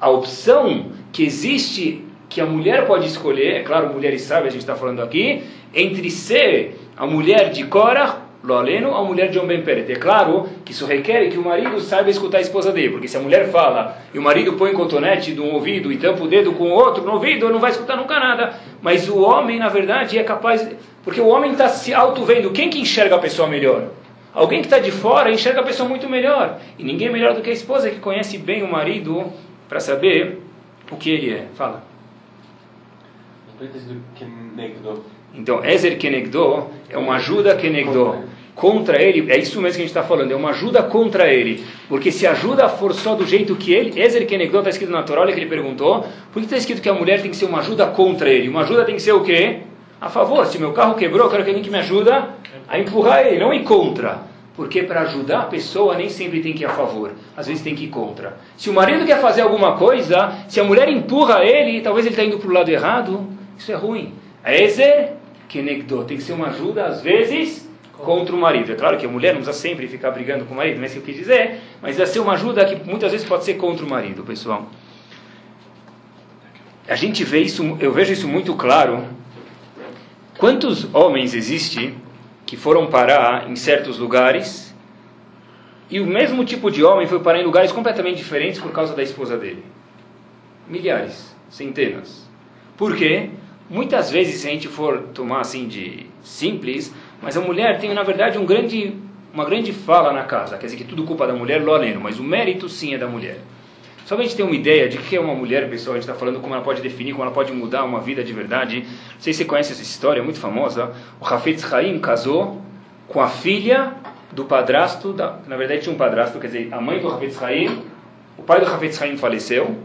[SPEAKER 1] A opção que existe, que a mulher pode escolher, é claro, mulheres sábias a gente está falando aqui, entre ser a mulher de Korah lo aleno, a mulher de um bem. É claro que isso requer que o marido saiba escutar a esposa dele, porque se a mulher fala e o marido põe cotonete de um ouvido e tampa o dedo com o outro no ouvido, não vai escutar nunca nada. Mas o homem, na verdade, é capaz, porque o homem está se auto-vendo. Quem que enxerga a pessoa melhor? Alguém que está de fora enxerga a pessoa muito melhor. E ninguém é melhor do que a esposa que conhece bem o marido para saber o que ele é. Fala. Então, Ezer Kenegdo é uma ajuda Kenegdo. Contra ele, é isso mesmo que a gente está falando, é uma ajuda contra ele. Porque se ajuda for só do jeito que ele, Ezer Kenegdo está escrito na Torá, olha que ele perguntou, por que está escrito que a mulher tem que ser uma ajuda contra ele? Uma ajuda tem que ser o quê? A favor. Se meu carro quebrou, eu quero que alguém que me ajuda a empurrar ele, não ir contra. Porque para ajudar a pessoa nem sempre tem que ir a favor, às vezes tem que ir contra. Se o marido quer fazer alguma coisa, se a mulher empurra ele, talvez ele está indo para o lado errado, isso é ruim. Ezer Kenegdo tem que ser uma ajuda, às vezes, contra o marido. É claro que a mulher não precisa sempre ficar brigando com o marido, não é isso que eu quis dizer, mas vai ser uma ajuda que muitas vezes pode ser contra o marido, pessoal. A gente vê isso, eu vejo isso muito claro. Quantos homens existem que foram parar em certos lugares e o mesmo tipo de homem foi parar em lugares completamente diferentes por causa da esposa dele? Milhares, centenas. Por quê? Muitas vezes, se a gente for tomar assim de simples, mas a mulher tem, na verdade, um grande, uma grande fala na casa. Quer dizer que tudo culpa da mulher, loleno, mas o mérito sim é da mulher. Só para a gente ter uma ideia de que é uma mulher, pessoal, a gente está falando como ela pode definir, como ela pode mudar uma vida de verdade. Não sei se você conhece essa história, é muito famosa. O Hafetz Haim casou com a filha do padrasto, da, na verdade tinha um padrasto, quer dizer, a mãe do Hafetz Haim, o pai do Hafetz Haim faleceu,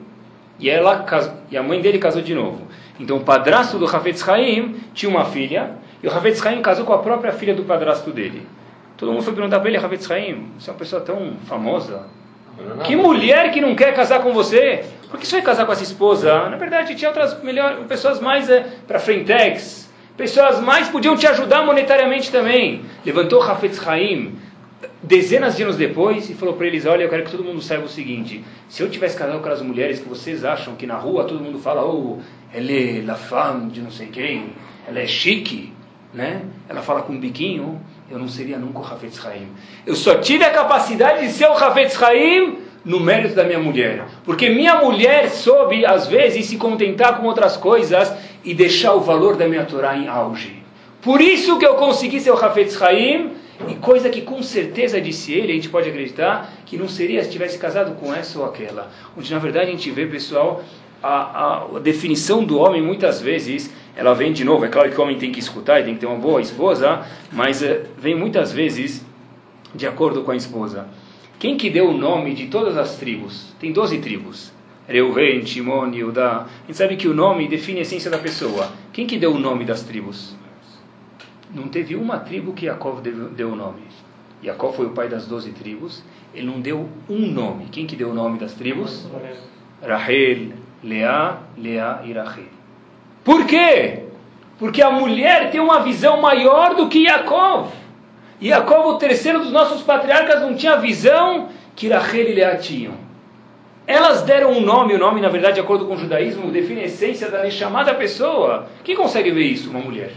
[SPEAKER 1] e, ela, e a mãe dele casou de novo. Então o padrasto do Hafetz Haim tinha uma filha, e o Havetz Haim casou com a própria filha do padrasto dele. Todo mundo foi perguntar para ele, Havetz Haim, você é uma pessoa tão famosa. Que mulher que não quer casar com você? Por que você vai casar com essa esposa? Na verdade, tinha outras melhor, pessoas mais é, para frentex, pessoas mais podiam te ajudar monetariamente também. Levantou Hafetz Haim dezenas de anos depois e falou para eles: Olha, eu quero que todo mundo saiba o seguinte: se eu tivesse casado com aquelas mulheres que vocês acham que na rua todo mundo fala, oh, ela é la femme de não sei quem, ela é chique, né? Ela fala com um biquinho, eu não seria nunca o Hafetz Haim. Eu só tive a capacidade de ser o Hafetz Haim no mérito da minha mulher. Porque minha mulher soube, às vezes, se contentar com outras coisas e deixar o valor da minha Torá em auge. Por isso que eu consegui ser o Hafetz Haim, e coisa que com certeza disse ele, a gente pode acreditar, que não seria se tivesse casado com essa ou aquela. Onde na verdade a gente vê, pessoal, a, a, a definição do homem muitas vezes ela vem de novo. É claro que o homem tem que escutar e tem que ter uma boa esposa, mas uh, vem muitas vezes de acordo com a esposa. Quem que deu o nome de todas as tribos? Tem 12 tribos. Reuven, Shimon, Yudá. A gente sabe que o nome define a essência da pessoa. Quem que deu o nome das tribos? Não teve uma tribo que Jacob deu o nome. Jacob foi o pai das 12 tribos. Ele não deu um nome. Quem que deu o nome das tribos? Rahel, Leá, Leá e Rahel. Por quê? Porque a mulher tem uma visão maior do que Yaakov. Yaakov, o terceiro dos nossos patriarcas, não tinha a visão que Rachel e Leá tinham. Elas deram um nome, o nome, na verdade, de acordo com o judaísmo, define a essência da chamada pessoa. Quem consegue ver isso? Uma mulher.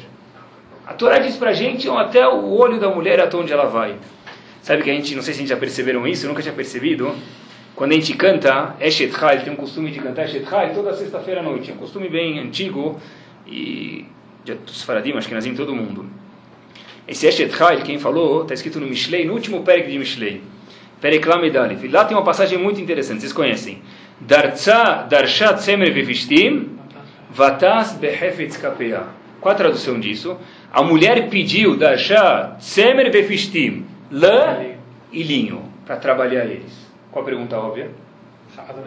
[SPEAKER 1] A Torá diz pra gente até o olho da mulher até onde ela vai. Sabe que a gente, não sei se a gente já perceberam isso, nunca tinha percebido. Quando a gente canta Eshet Chai, tem um costume de cantar Eshet Chai toda sexta-feira à noite. É um costume bem antigo e dos faradim, acho que nascem todo mundo. Esse Eshet Chai, quem falou, está escrito no Mishlei, no último Perek de Mishlei. Perek Lamedalef. Lá tem uma passagem muito interessante, vocês conhecem. Dartza darshat semer vefishtim vatas behefetz kapea. Qual a tradução disso? A mulher pediu darshat semer vefishtim, lã e linho, para trabalhar eles. Qual a pergunta óbvia?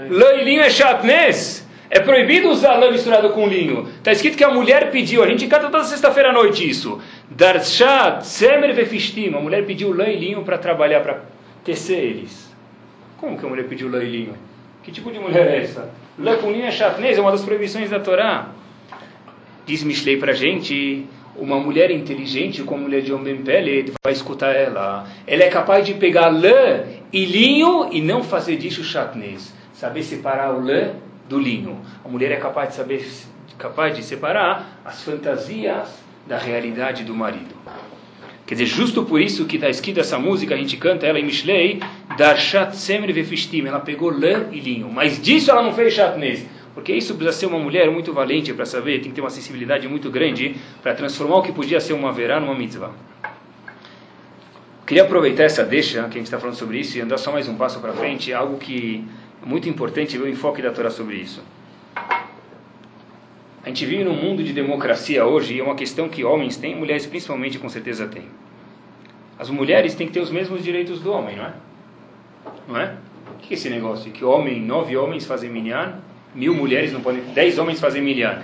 [SPEAKER 1] Loilinho é chatnez. É proibido usar lã misturado com linho. Está escrito que a mulher pediu, a gente canta toda sexta-feira à noite isso. Darshat semer vefishtim. A mulher pediu lã e linho para trabalhar, para tecer eles. Como que a mulher pediu lã e linho? Que tipo de mulher é essa? Lã com linho é chatnez, é uma das proibições da Torá. Diz Mishlei para a gente, uma mulher inteligente como a mulher de homem pele vai escutar ela. Ela é capaz de pegar lã e linho e não fazer disso chatnez. Saber separar o lã do linho. A mulher é capaz de saber capaz de separar as fantasias da realidade do marido. Quer dizer, justo por isso que está escrita essa música, a gente canta ela em Mishlei, Darshat Semer Vefishtim, ela pegou lã e linho, mas disso ela não fez chatnez, porque isso precisa ser uma mulher muito valente para saber, tem que ter uma sensibilidade muito grande para transformar o que podia ser uma verá numa mitzvah. Queria aproveitar essa deixa, que a gente está falando sobre isso, e andar só mais um passo para frente, algo que é muito importante ver o enfoque da Torá sobre isso. A gente vive num mundo de democracia hoje e é uma questão que homens têm, mulheres principalmente com certeza têm. As mulheres têm que ter os mesmos direitos do homem, não é? Não é? O que é esse negócio? Que homem, nove homens fazem minyan, mil mulheres não podem, dez homens fazem minyan.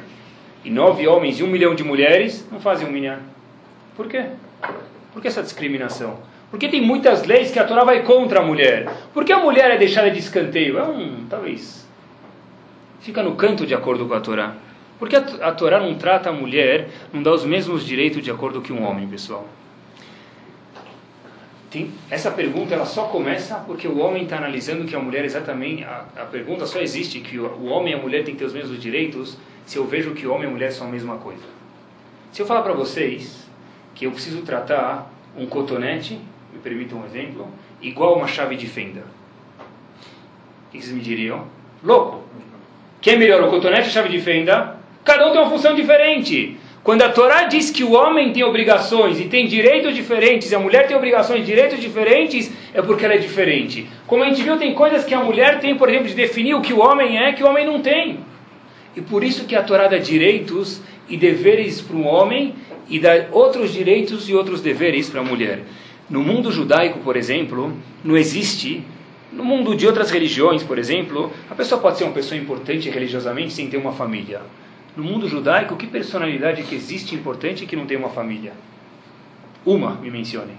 [SPEAKER 1] E nove homens e um milhão de mulheres não fazem um minyan. Por quê? Por que essa discriminação? Porque tem muitas leis que a Torá vai contra a mulher. Por que a mulher é deixada de escanteio? É um, talvez, fica no canto de acordo com a Torá. Porque a, a Torá não trata a mulher, não dá os mesmos direitos de acordo que um homem, pessoal? Tem, essa pergunta ela só começa porque o homem está analisando que a mulher exatamente. A, a pergunta só existe que o, o, homem e a mulher têm que ter os mesmos direitos se eu vejo que homem e mulher são a mesma coisa. Se eu falar para vocês que eu preciso tratar um cotonete, me permitam um exemplo, igual uma chave de fenda, o que vocês me diriam? Louco! Quem é melhor, o cotonete ou a chave de fenda? Cada um tem uma função diferente. Quando a Torá diz que o homem tem obrigações e tem direitos diferentes, e a mulher tem obrigações e direitos diferentes, é porque ela é diferente. Como a gente viu, tem coisas que a mulher tem, por exemplo, de definir o que o homem é, que o homem não tem. E por isso que a Torá dá direitos e deveres para o homem e dá outros direitos e outros deveres para a mulher. No mundo judaico, por exemplo, não existe no mundo de outras religiões, por exemplo, a pessoa pode ser uma pessoa importante religiosamente sem ter uma família. No mundo judaico, que personalidade que existe importante que não tem uma família? Uma, me mencione.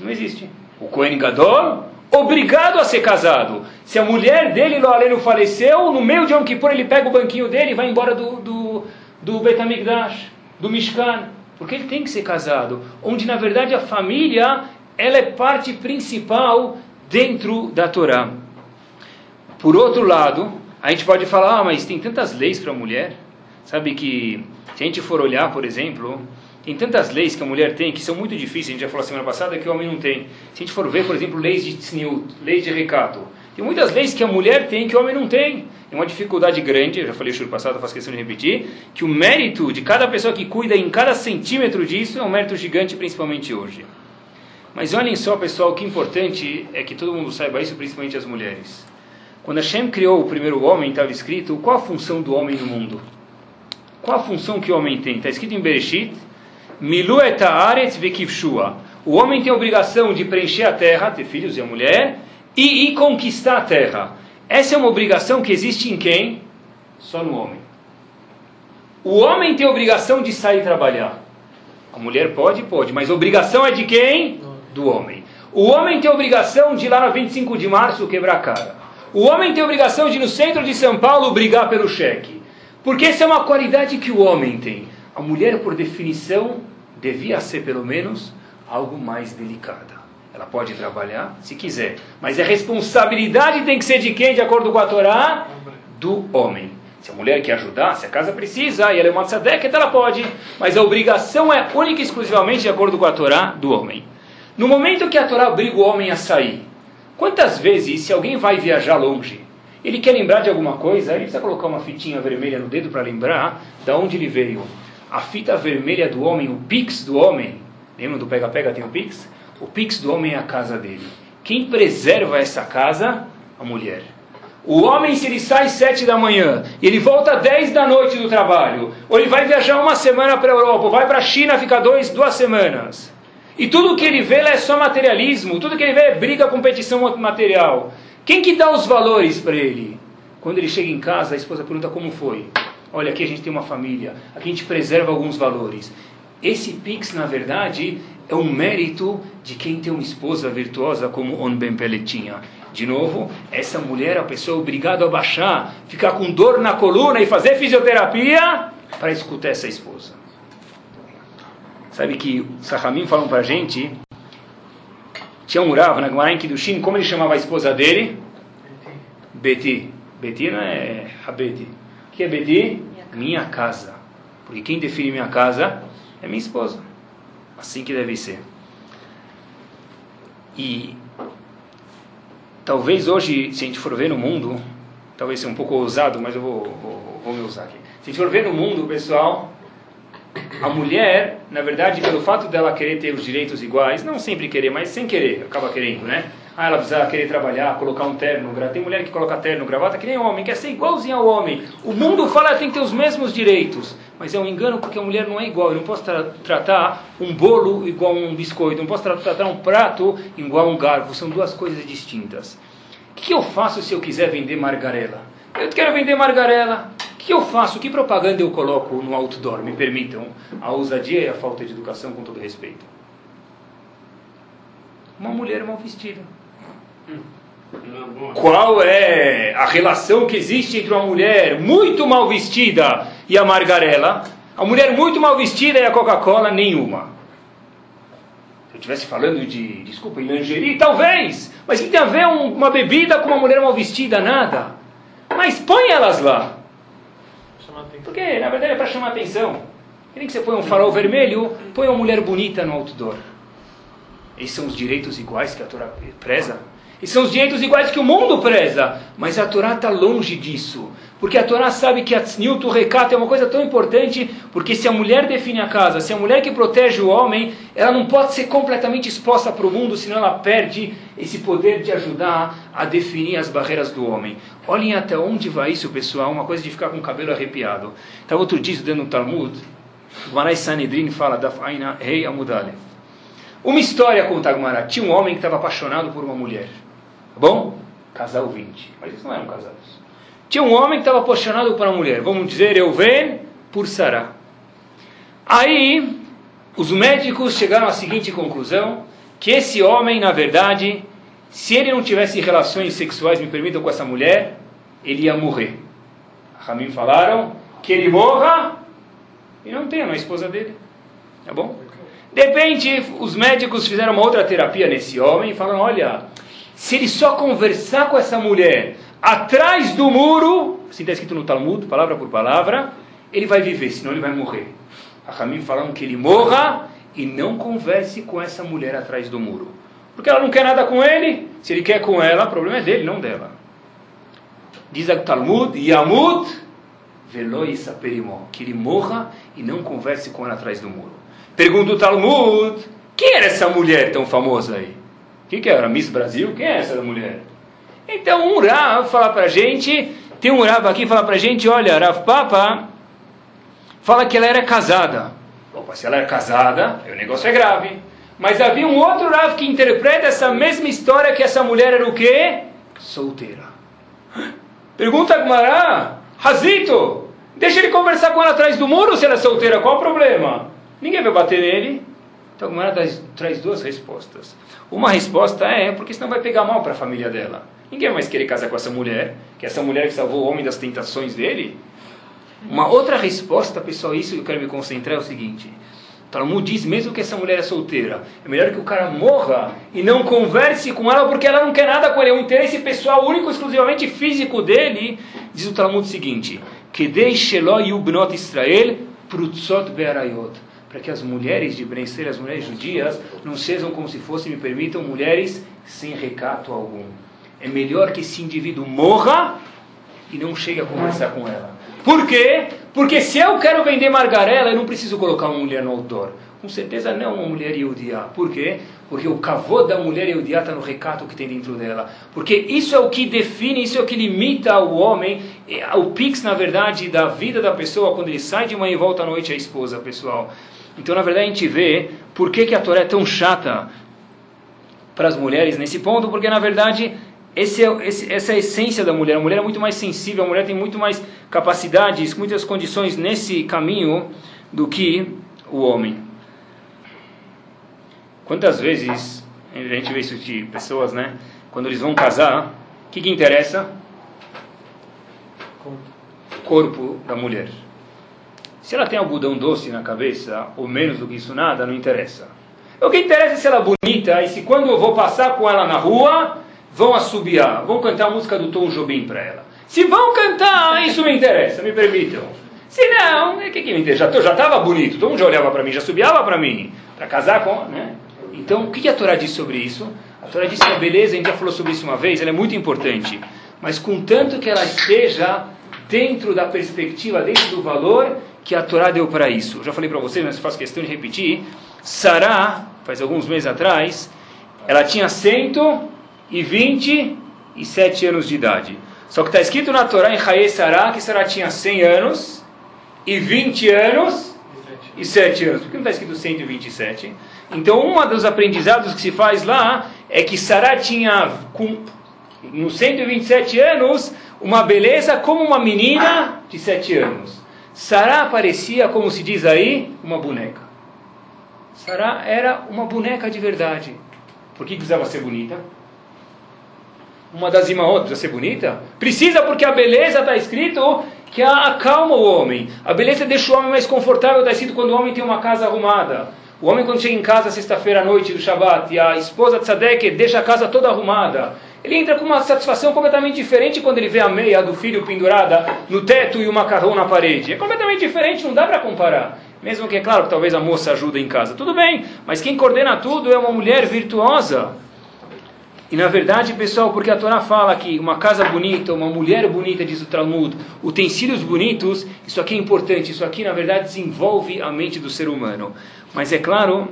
[SPEAKER 1] Não existe. O Kohen Gadol, obrigado a ser casado. Se a mulher dele, Loaleno, faleceu, no meio de Yom Kippur ele pega o banquinho dele e vai embora do, do, do Betamigdash, do Mishkan. Porque ele tem que ser casado. Onde, na verdade, a família ela é parte principal dentro da Torá. Por outro lado, a gente pode falar, ah, mas tem tantas leis para a mulher. Sabe que, se a gente for olhar, por exemplo, tem tantas leis que a mulher tem que são muito difíceis, a gente já falou semana passada que o homem não tem. Se a gente for ver, por exemplo, leis de tzniut, leis de recato, tem muitas leis que a mulher tem que o homem não tem. É uma dificuldade grande, eu já falei no passado, faço questão de repetir, que o mérito de cada pessoa que cuida em cada centímetro disso é um mérito gigante, principalmente hoje. Mas olhem só, pessoal, o que importante é que todo mundo saiba isso, principalmente as mulheres. Quando Hashem criou o primeiro homem, estava escrito qual a função do homem no mundo. Qual a função que o homem tem? Está escrito em Bereshit, Milu etaaretz vekivshua. O homem tem a obrigação de preencher a terra, ter filhos e a mulher, e, e conquistar a terra. Essa é uma obrigação que existe em quem? Só no homem. O homem tem a obrigação de sair trabalhar. A mulher pode? Pode. Mas a obrigação é de quem? Do homem. O homem tem a obrigação de ir lá no 25 de março quebrar a cara. O homem tem a obrigação de ir no centro de São Paulo brigar pelo cheque. Porque essa é uma qualidade que o homem tem. A mulher, por definição, devia ser pelo menos algo mais delicada. Ela pode trabalhar se quiser, mas a responsabilidade tem que ser de quem, de acordo com a Torá? Do homem. Se a mulher quer ajudar, se a casa precisa, e ela é uma tzadek, então ela pode. Mas a obrigação é única e exclusivamente de acordo com a Torá do homem. No momento que a Torá obriga o homem a sair, quantas vezes, se alguém vai viajar longe, ele quer lembrar de alguma coisa, ele precisa colocar uma fitinha vermelha no dedo para lembrar de onde ele veio. A fita vermelha do homem, o pix do homem, lembra do pega-pega tem o pix? O pix do homem é a casa dele. Quem preserva essa casa? A mulher. O homem, se ele sai sete da manhã e ele volta dez da noite do trabalho, ou ele vai viajar uma semana para a Europa, ou vai para a China ficar dois, duas semanas, e tudo que ele vê lá é só materialismo, tudo que ele vê é briga, competição material. Quem que dá os valores para ele? Quando ele chega em casa, a esposa pergunta como foi. Olha, aqui a gente tem uma família, aqui a gente preserva alguns valores. Esse Pix, na verdade, é um mérito de quem tem uma esposa virtuosa como On Ben Pelet tinha. De novo, essa mulher, a pessoa é obrigada a baixar, ficar com dor na coluna e fazer fisioterapia para escutar essa esposa. Sabe que Sahamim falam para a gente, tinha um Rav na Gemara em Kiddushin, como ele chamava a esposa dele? Beti. Beti não é Habeti. O que é Beti? Minha casa. Porque quem define minha casa é minha esposa. Assim que deve ser. E talvez hoje, se a gente for ver no mundo, talvez seja um pouco ousado, mas eu vou, vou, vou me usar aqui. Se a gente for ver no mundo, pessoal, a mulher, na verdade, pelo fato dela querer ter os direitos iguais, não sempre querer, mas sem querer, acaba querendo, né? Ah, ela precisa querer trabalhar, colocar um terno, tem mulher que coloca terno, gravata, que nem homem, quer ser igualzinho ao homem. O mundo fala que tem que ter os mesmos direitos, mas é um engano porque a mulher não é igual. Eu não posso tra tratar um bolo igual a um biscoito, não posso tra tratar um prato igual a um garfo, são duas coisas distintas. O que eu faço se eu quiser vender margarela? Eu quero vender margarela. Que eu faço? Que propaganda eu coloco no outdoor? Me permitam a ousadia e a falta de educação, com todo respeito. Uma mulher mal vestida. Qual é a relação que existe entre uma mulher muito mal vestida e a margarela? A mulher muito mal vestida e a Coca-Cola, nenhuma. Se eu estivesse falando de, desculpa, lingerie, talvez. Mas o que tem a ver uma bebida com uma mulher mal vestida? Nada. Mas põe elas lá. Porque, na verdade, é para chamar atenção. Querem que você põe um farol vermelho, põe uma mulher bonita no outdoor. Esses são os direitos iguais que a Torá preza. E são os direitos iguais que o mundo preza. Mas a Torá está longe disso. Porque a Torá sabe que a tzniut, o recato, é uma coisa tão importante, porque se a mulher define a casa, se a mulher que protege o homem, ela não pode ser completamente exposta para o mundo, senão ela perde esse poder de ajudar a definir as barreiras do homem. Olhem até onde vai isso, pessoal, uma coisa de ficar com o cabelo arrepiado. Estava outro dia estudando no Talmud, o Manai Sanedrin fala da Faina Rei Amudale. Uma história conta Agmará. Tinha um homem que estava apaixonado por uma mulher. Tá bom? Casal 20. Mas eles não eram casados. Tinha um homem que estava apaixonado por uma mulher. Vamos dizer, eu venho por Sará. Aí, os médicos chegaram à seguinte conclusão: que esse homem, na verdade, se ele não tivesse relações sexuais, me permitam, com essa mulher, ele ia morrer. Ramim falaram que ele morra e não tenha a esposa dele. Tá bom? De repente, os médicos fizeram uma outra terapia nesse homem e falaram: olha, se ele só conversar com essa mulher atrás do muro, assim está escrito no Talmud, palavra por palavra, ele vai viver, senão ele vai morrer. A Ramim falaram que ele morra e não converse com essa mulher atrás do muro. Porque ela não quer nada com ele, se ele quer com ela, o problema é dele, não dela. Diz o Talmud, Yamut veloi saperimó, que ele morra e não converse com ela atrás do muro. Pergunta o Talmud, quem era essa mulher tão famosa aí? Quem que era? Miss Brasil? Quem é essa mulher? Então um Rav fala pra gente, tem um Rav aqui fala pra gente, olha, Rav Papa fala que ela era casada. Opa, se ela era casada, o negócio é grave. Mas havia um outro Rav que interpreta essa mesma história que essa mulher era o quê? Solteira. Pergunta a Gmará, Razito, deixa ele conversar com ela atrás do muro se ela é solteira, qual o problema? Ninguém vai bater nele. Então a Gmará traz duas respostas. Uma resposta é porque senão vai pegar mal para a família dela. Ninguém vai mais querer casar com essa mulher, que é essa mulher que salvou o homem das tentações dele. Uma outra resposta, pessoal, isso que eu quero me concentrar é o seguinte. Talmud diz mesmo que essa mulher é solteira. É melhor que o cara morra e não converse com ela porque ela não quer nada com ele. É um interesse pessoal único, exclusivamente físico dele. Diz o Talmud o seguinte: Kedei Shelo Yubnot Israel Prutzot Be'arayot. Para que as mulheres de Ben as mulheres judias, não sejam como se fossem, me permitam, mulheres sem recato algum. É melhor que esse indivíduo morra e não chegue a conversar com ela. Por quê? Porque se eu quero vender margarela, eu não preciso colocar uma mulher no outdoor. Com certeza não uma mulher Yehudiá. Por quê? Porque o cavô da mulher Yehudiá está no recato que tem dentro dela. Porque isso é o que define, isso é o que limita o homem, o pix, na verdade, da vida da pessoa quando ele sai de manhã e volta à noite à esposa, pessoal. Então, na verdade, a gente vê por que, que a Torá é tão chata para as mulheres nesse ponto, porque, na verdade, esse é, esse, essa é a essência da mulher. A mulher é muito mais sensível, a mulher tem muito mais capacidades, muitas condições nesse caminho do que o homem. Quantas vezes a gente vê isso de pessoas, né? Quando eles vão casar, o que, que interessa? O corpo da mulher. Se ela tem algodão doce na cabeça, ou menos do que isso, nada, não interessa. O que interessa é se ela é bonita e se quando eu vou passar com ela na rua, vão assobiar, vão cantar a música do Tom Jobim para ela. Se vão cantar, isso me interessa, me permitam. Se não, o que, que me interessa? Já estava bonito, todo mundo já olhava para mim, já subiava para mim, para casar com. Né? Então, o que, a Torá diz sobre isso? A Torá diz que a beleza, a gente já falou sobre isso uma vez, ela é muito importante, mas contanto que ela esteja dentro da perspectiva, dentro do valor que a Torá deu para isso. Eu já falei para vocês, mas faço questão de repetir. Sará, faz alguns meses atrás, ela tinha 127 anos de idade. Só que está escrito na Torá em Haye Sará que Sará tinha 100 anos e 20 anos e 7 anos. Por que não está escrito 127? Então, um dos aprendizados que se faz lá é que Sará tinha, com, nos 127 anos, uma beleza como uma menina de 7 anos. Sará parecia, como se diz aí, uma boneca. Sará era uma boneca de verdade. Por que precisava ser bonita? Uma das imaot precisa ser bonita? Precisa porque a beleza está escrito que acalma o homem. A beleza deixa o homem mais confortável, está escrito quando o homem tem uma casa arrumada. O homem quando chega em casa sexta-feira à noite do Shabat e a esposa de Tzadek deixa a casa toda arrumada, ele entra com uma satisfação completamente diferente quando ele vê a meia do filho pendurada no teto e o macarrão na parede. É completamente diferente, não dá para comparar. Mesmo que é claro que talvez a moça ajude em casa. Tudo bem, mas quem coordena tudo é uma mulher virtuosa. E na verdade, pessoal, porque a Torá fala que uma casa bonita, uma mulher bonita, diz o Talmud, utensílios bonitos, isso aqui é importante, isso aqui na verdade desenvolve a mente do ser humano. Mas é claro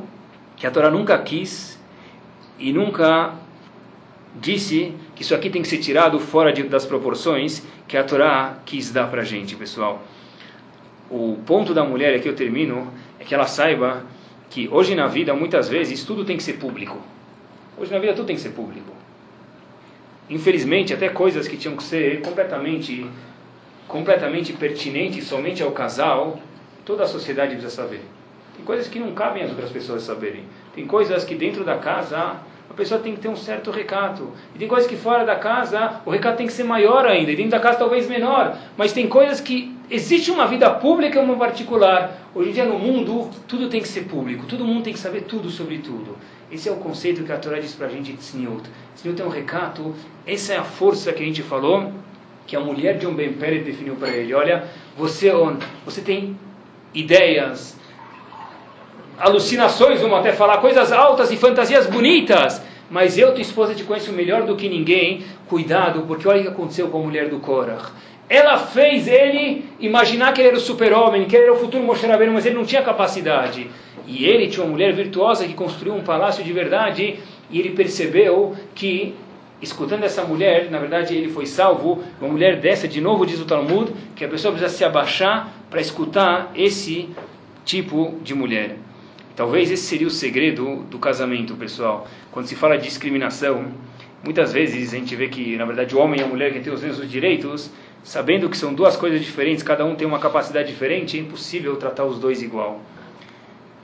[SPEAKER 1] que a Torá nunca quis e nunca disse que isso aqui tem que ser tirado fora de, das proporções que a Torá quis dar para a gente, pessoal. O ponto da mulher, aqui eu termino, é que ela saiba que hoje na vida, muitas vezes, tudo tem que ser público. Hoje na vida tudo tem que ser público. Infelizmente, até coisas que tinham que ser completamente, completamente pertinentes somente ao casal, toda a sociedade precisa saber. Tem coisas que não cabem as outras pessoas saberem. Tem coisas que dentro da casa a pessoa tem que ter um certo recato. E tem coisas que fora da casa o recato tem que ser maior ainda. E dentro da casa talvez menor. Mas tem coisas que existe uma vida pública e uma particular. Hoje em dia no mundo tudo tem que ser público. Todo mundo tem que saber tudo sobre tudo. Esse é o conceito que a Torá diz para a gente de Tzniut. Tzniut é um recato. Essa é a força que a gente falou que a mulher de um Ben definiu para ele. Olha, você, você tem ideias, alucinações, vamos até falar coisas altas e fantasias bonitas, mas eu, tua esposa, te conheço melhor do que ninguém. Cuidado, porque olha o que aconteceu com a mulher do Korach. Ela fez ele imaginar que ele era o super-homem, que ele era o futuro Moshe Rabbeinu, mas ele não tinha capacidade. E ele tinha uma mulher virtuosa que construiu um palácio de verdade, e ele percebeu que, escutando essa mulher, na verdade ele foi salvo. Uma mulher dessa, de novo diz o Talmud, que a pessoa precisa se abaixar para escutar esse tipo de mulher. Talvez esse seria o segredo do casamento, pessoal. Quando se fala de discriminação, muitas vezes a gente vê que, na verdade, o homem e a mulher que têm os mesmos direitos, sabendo que são duas coisas diferentes, cada um tem uma capacidade diferente, é impossível tratar os dois igual.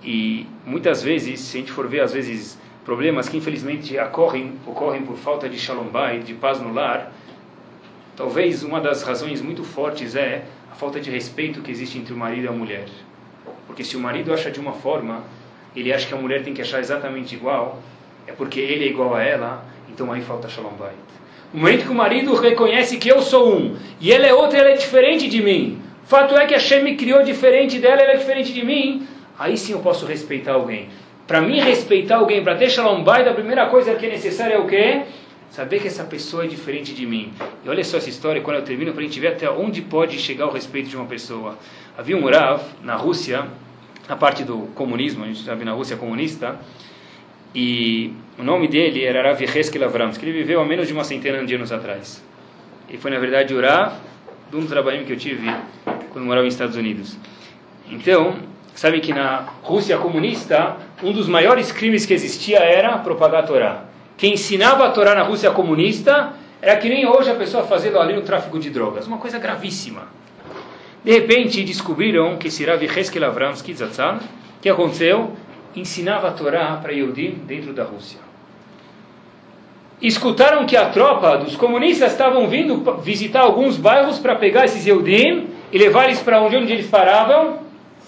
[SPEAKER 1] E muitas vezes, se a gente for ver, às vezes, problemas que infelizmente ocorrem, ocorrem por falta de shalom bayit, de paz no lar, talvez uma das razões muito fortes é a falta de respeito que existe entre o marido e a mulher. Porque se o marido acha de uma forma ele acha que a mulher tem que achar exatamente igual, é porque ele é igual a ela, então aí falta Shalom Bait. O momento que o marido reconhece que eu sou um e ela é outra, ela é diferente de mim. Fato é que a Shem me criou diferente dela, ela é diferente de mim. Aí sim eu posso respeitar alguém. Para mim respeitar alguém, para ter Shalom Bait, a primeira coisa que é necessária é o quê? Saber que essa pessoa é diferente de mim. E olha só essa história, quando eu termino, para a gente ver até onde pode chegar o respeito de uma pessoa. Havia um Rav na Rússia, na parte do comunismo, a gente sabe na Rússia comunista, e o nome dele era Rav Yecheskel que ele viveu há menos de uma centena de anos atrás. Ele foi, na verdade, o Rav de um dos trabalhos que eu tive quando morava nos Estados Unidos. Então, sabe que na Rússia comunista, um dos maiores crimes que existia era propagar a Torá. Quem ensinava a Torá na Rússia comunista Era que nem hoje a pessoa fazendo ali o tráfico de drogas, uma coisa gravíssima. De repente descobriram que esse Rav Heskel Avramsky Zatzal, o que aconteceu? Ensinava a Torá para Yehudim dentro da Rússia. Escutaram que a tropa dos comunistas estavam vindo visitar alguns bairros para pegar esses Yehudim e levar eles para onde, onde eles paravam?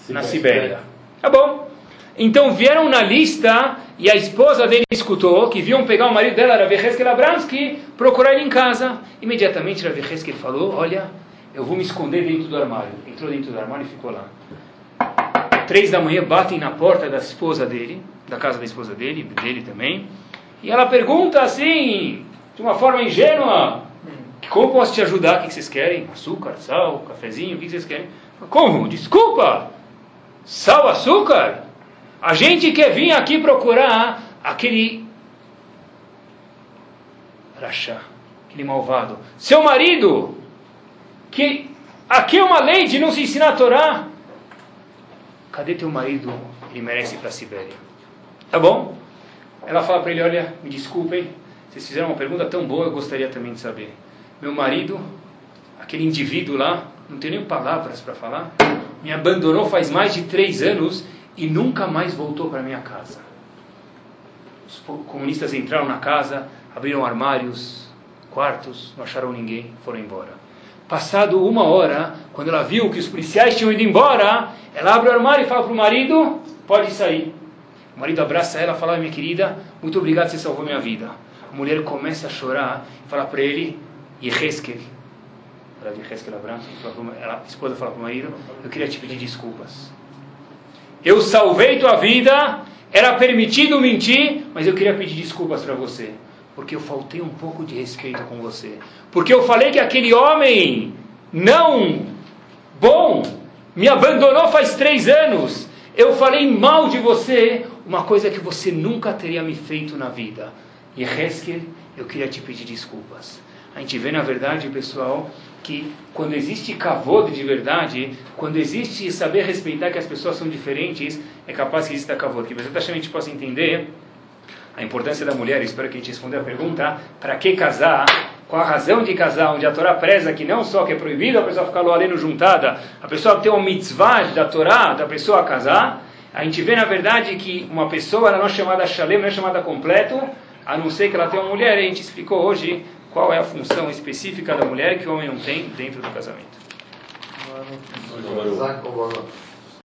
[SPEAKER 1] Na Sibéria. Tá bom. Então vieram na lista e a esposa dele escutou que viam pegar o marido dela, Rav Heskel Abramsky, procurar ele em casa. Imediatamente Rav Heskel falou, olha, eu vou me esconder dentro do armário. Entrou dentro do armário e ficou lá. Três da manhã batem na porta da esposa dele, da casa da esposa dele, dele também. E ela pergunta assim, de uma forma ingênua, como posso te ajudar? O que vocês querem? Açúcar, sal, cafezinho, o que vocês querem? Como? Desculpa! Sal, açúcar? A gente quer vir aqui procurar aquele rachá, aquele malvado. Seu marido, que aqui é uma lei de não se ensinar a Torá. Cadê teu marido? Ele merece ir para a Sibéria. Tá bom? Ela fala para ele, olha, me desculpem, vocês fizeram uma pergunta tão boa, eu gostaria também de saber. Meu marido, aquele indivíduo lá, não tem nem palavras para falar, me abandonou faz mais de três anos e nunca mais voltou para minha casa. Os comunistas entraram na casa, abriram armários, quartos, não acharam ninguém, foram embora. Passado uma hora, quando ela viu que os policiais tinham ido embora, ela abre o armário e fala para o marido: pode sair. O marido abraça ela e fala: minha querida, muito obrigado, você salvou minha vida. A mulher começa a chorar e fala para ele: Yeheskel, ela de Yeheskel Abraham, ela- a esposa fala para o marido: eu queria te pedir desculpas. Eu salvei tua vida, era permitido mentir, mas eu queria pedir desculpas para você, porque eu faltei um pouco de respeito com você. Porque eu falei que aquele homem não bom me abandonou faz três anos. Eu falei mal de você, uma coisa que você nunca teria me feito na vida. E Heskel, eu queria te pedir desculpas. A gente vê na verdade, pessoal, que quando existe kavod de verdade, quando existe saber respeitar que as pessoas são diferentes, é capaz que exista kavod. Que a gente possa entender a importância da mulher, espero que a gente responda a pergunta, para que casar, qual a razão de casar, onde a Torá preza que não só que é proibido a pessoa ficar loaleno juntada, a pessoa tem uma mitzvah da Torá, da pessoa casar, a gente vê na verdade que uma pessoa não é chamada shalem, não é chamada completo, a não ser que ela tenha uma mulher, e a gente explicou hoje qual é a função específica da mulher que o homem não tem dentro do casamento.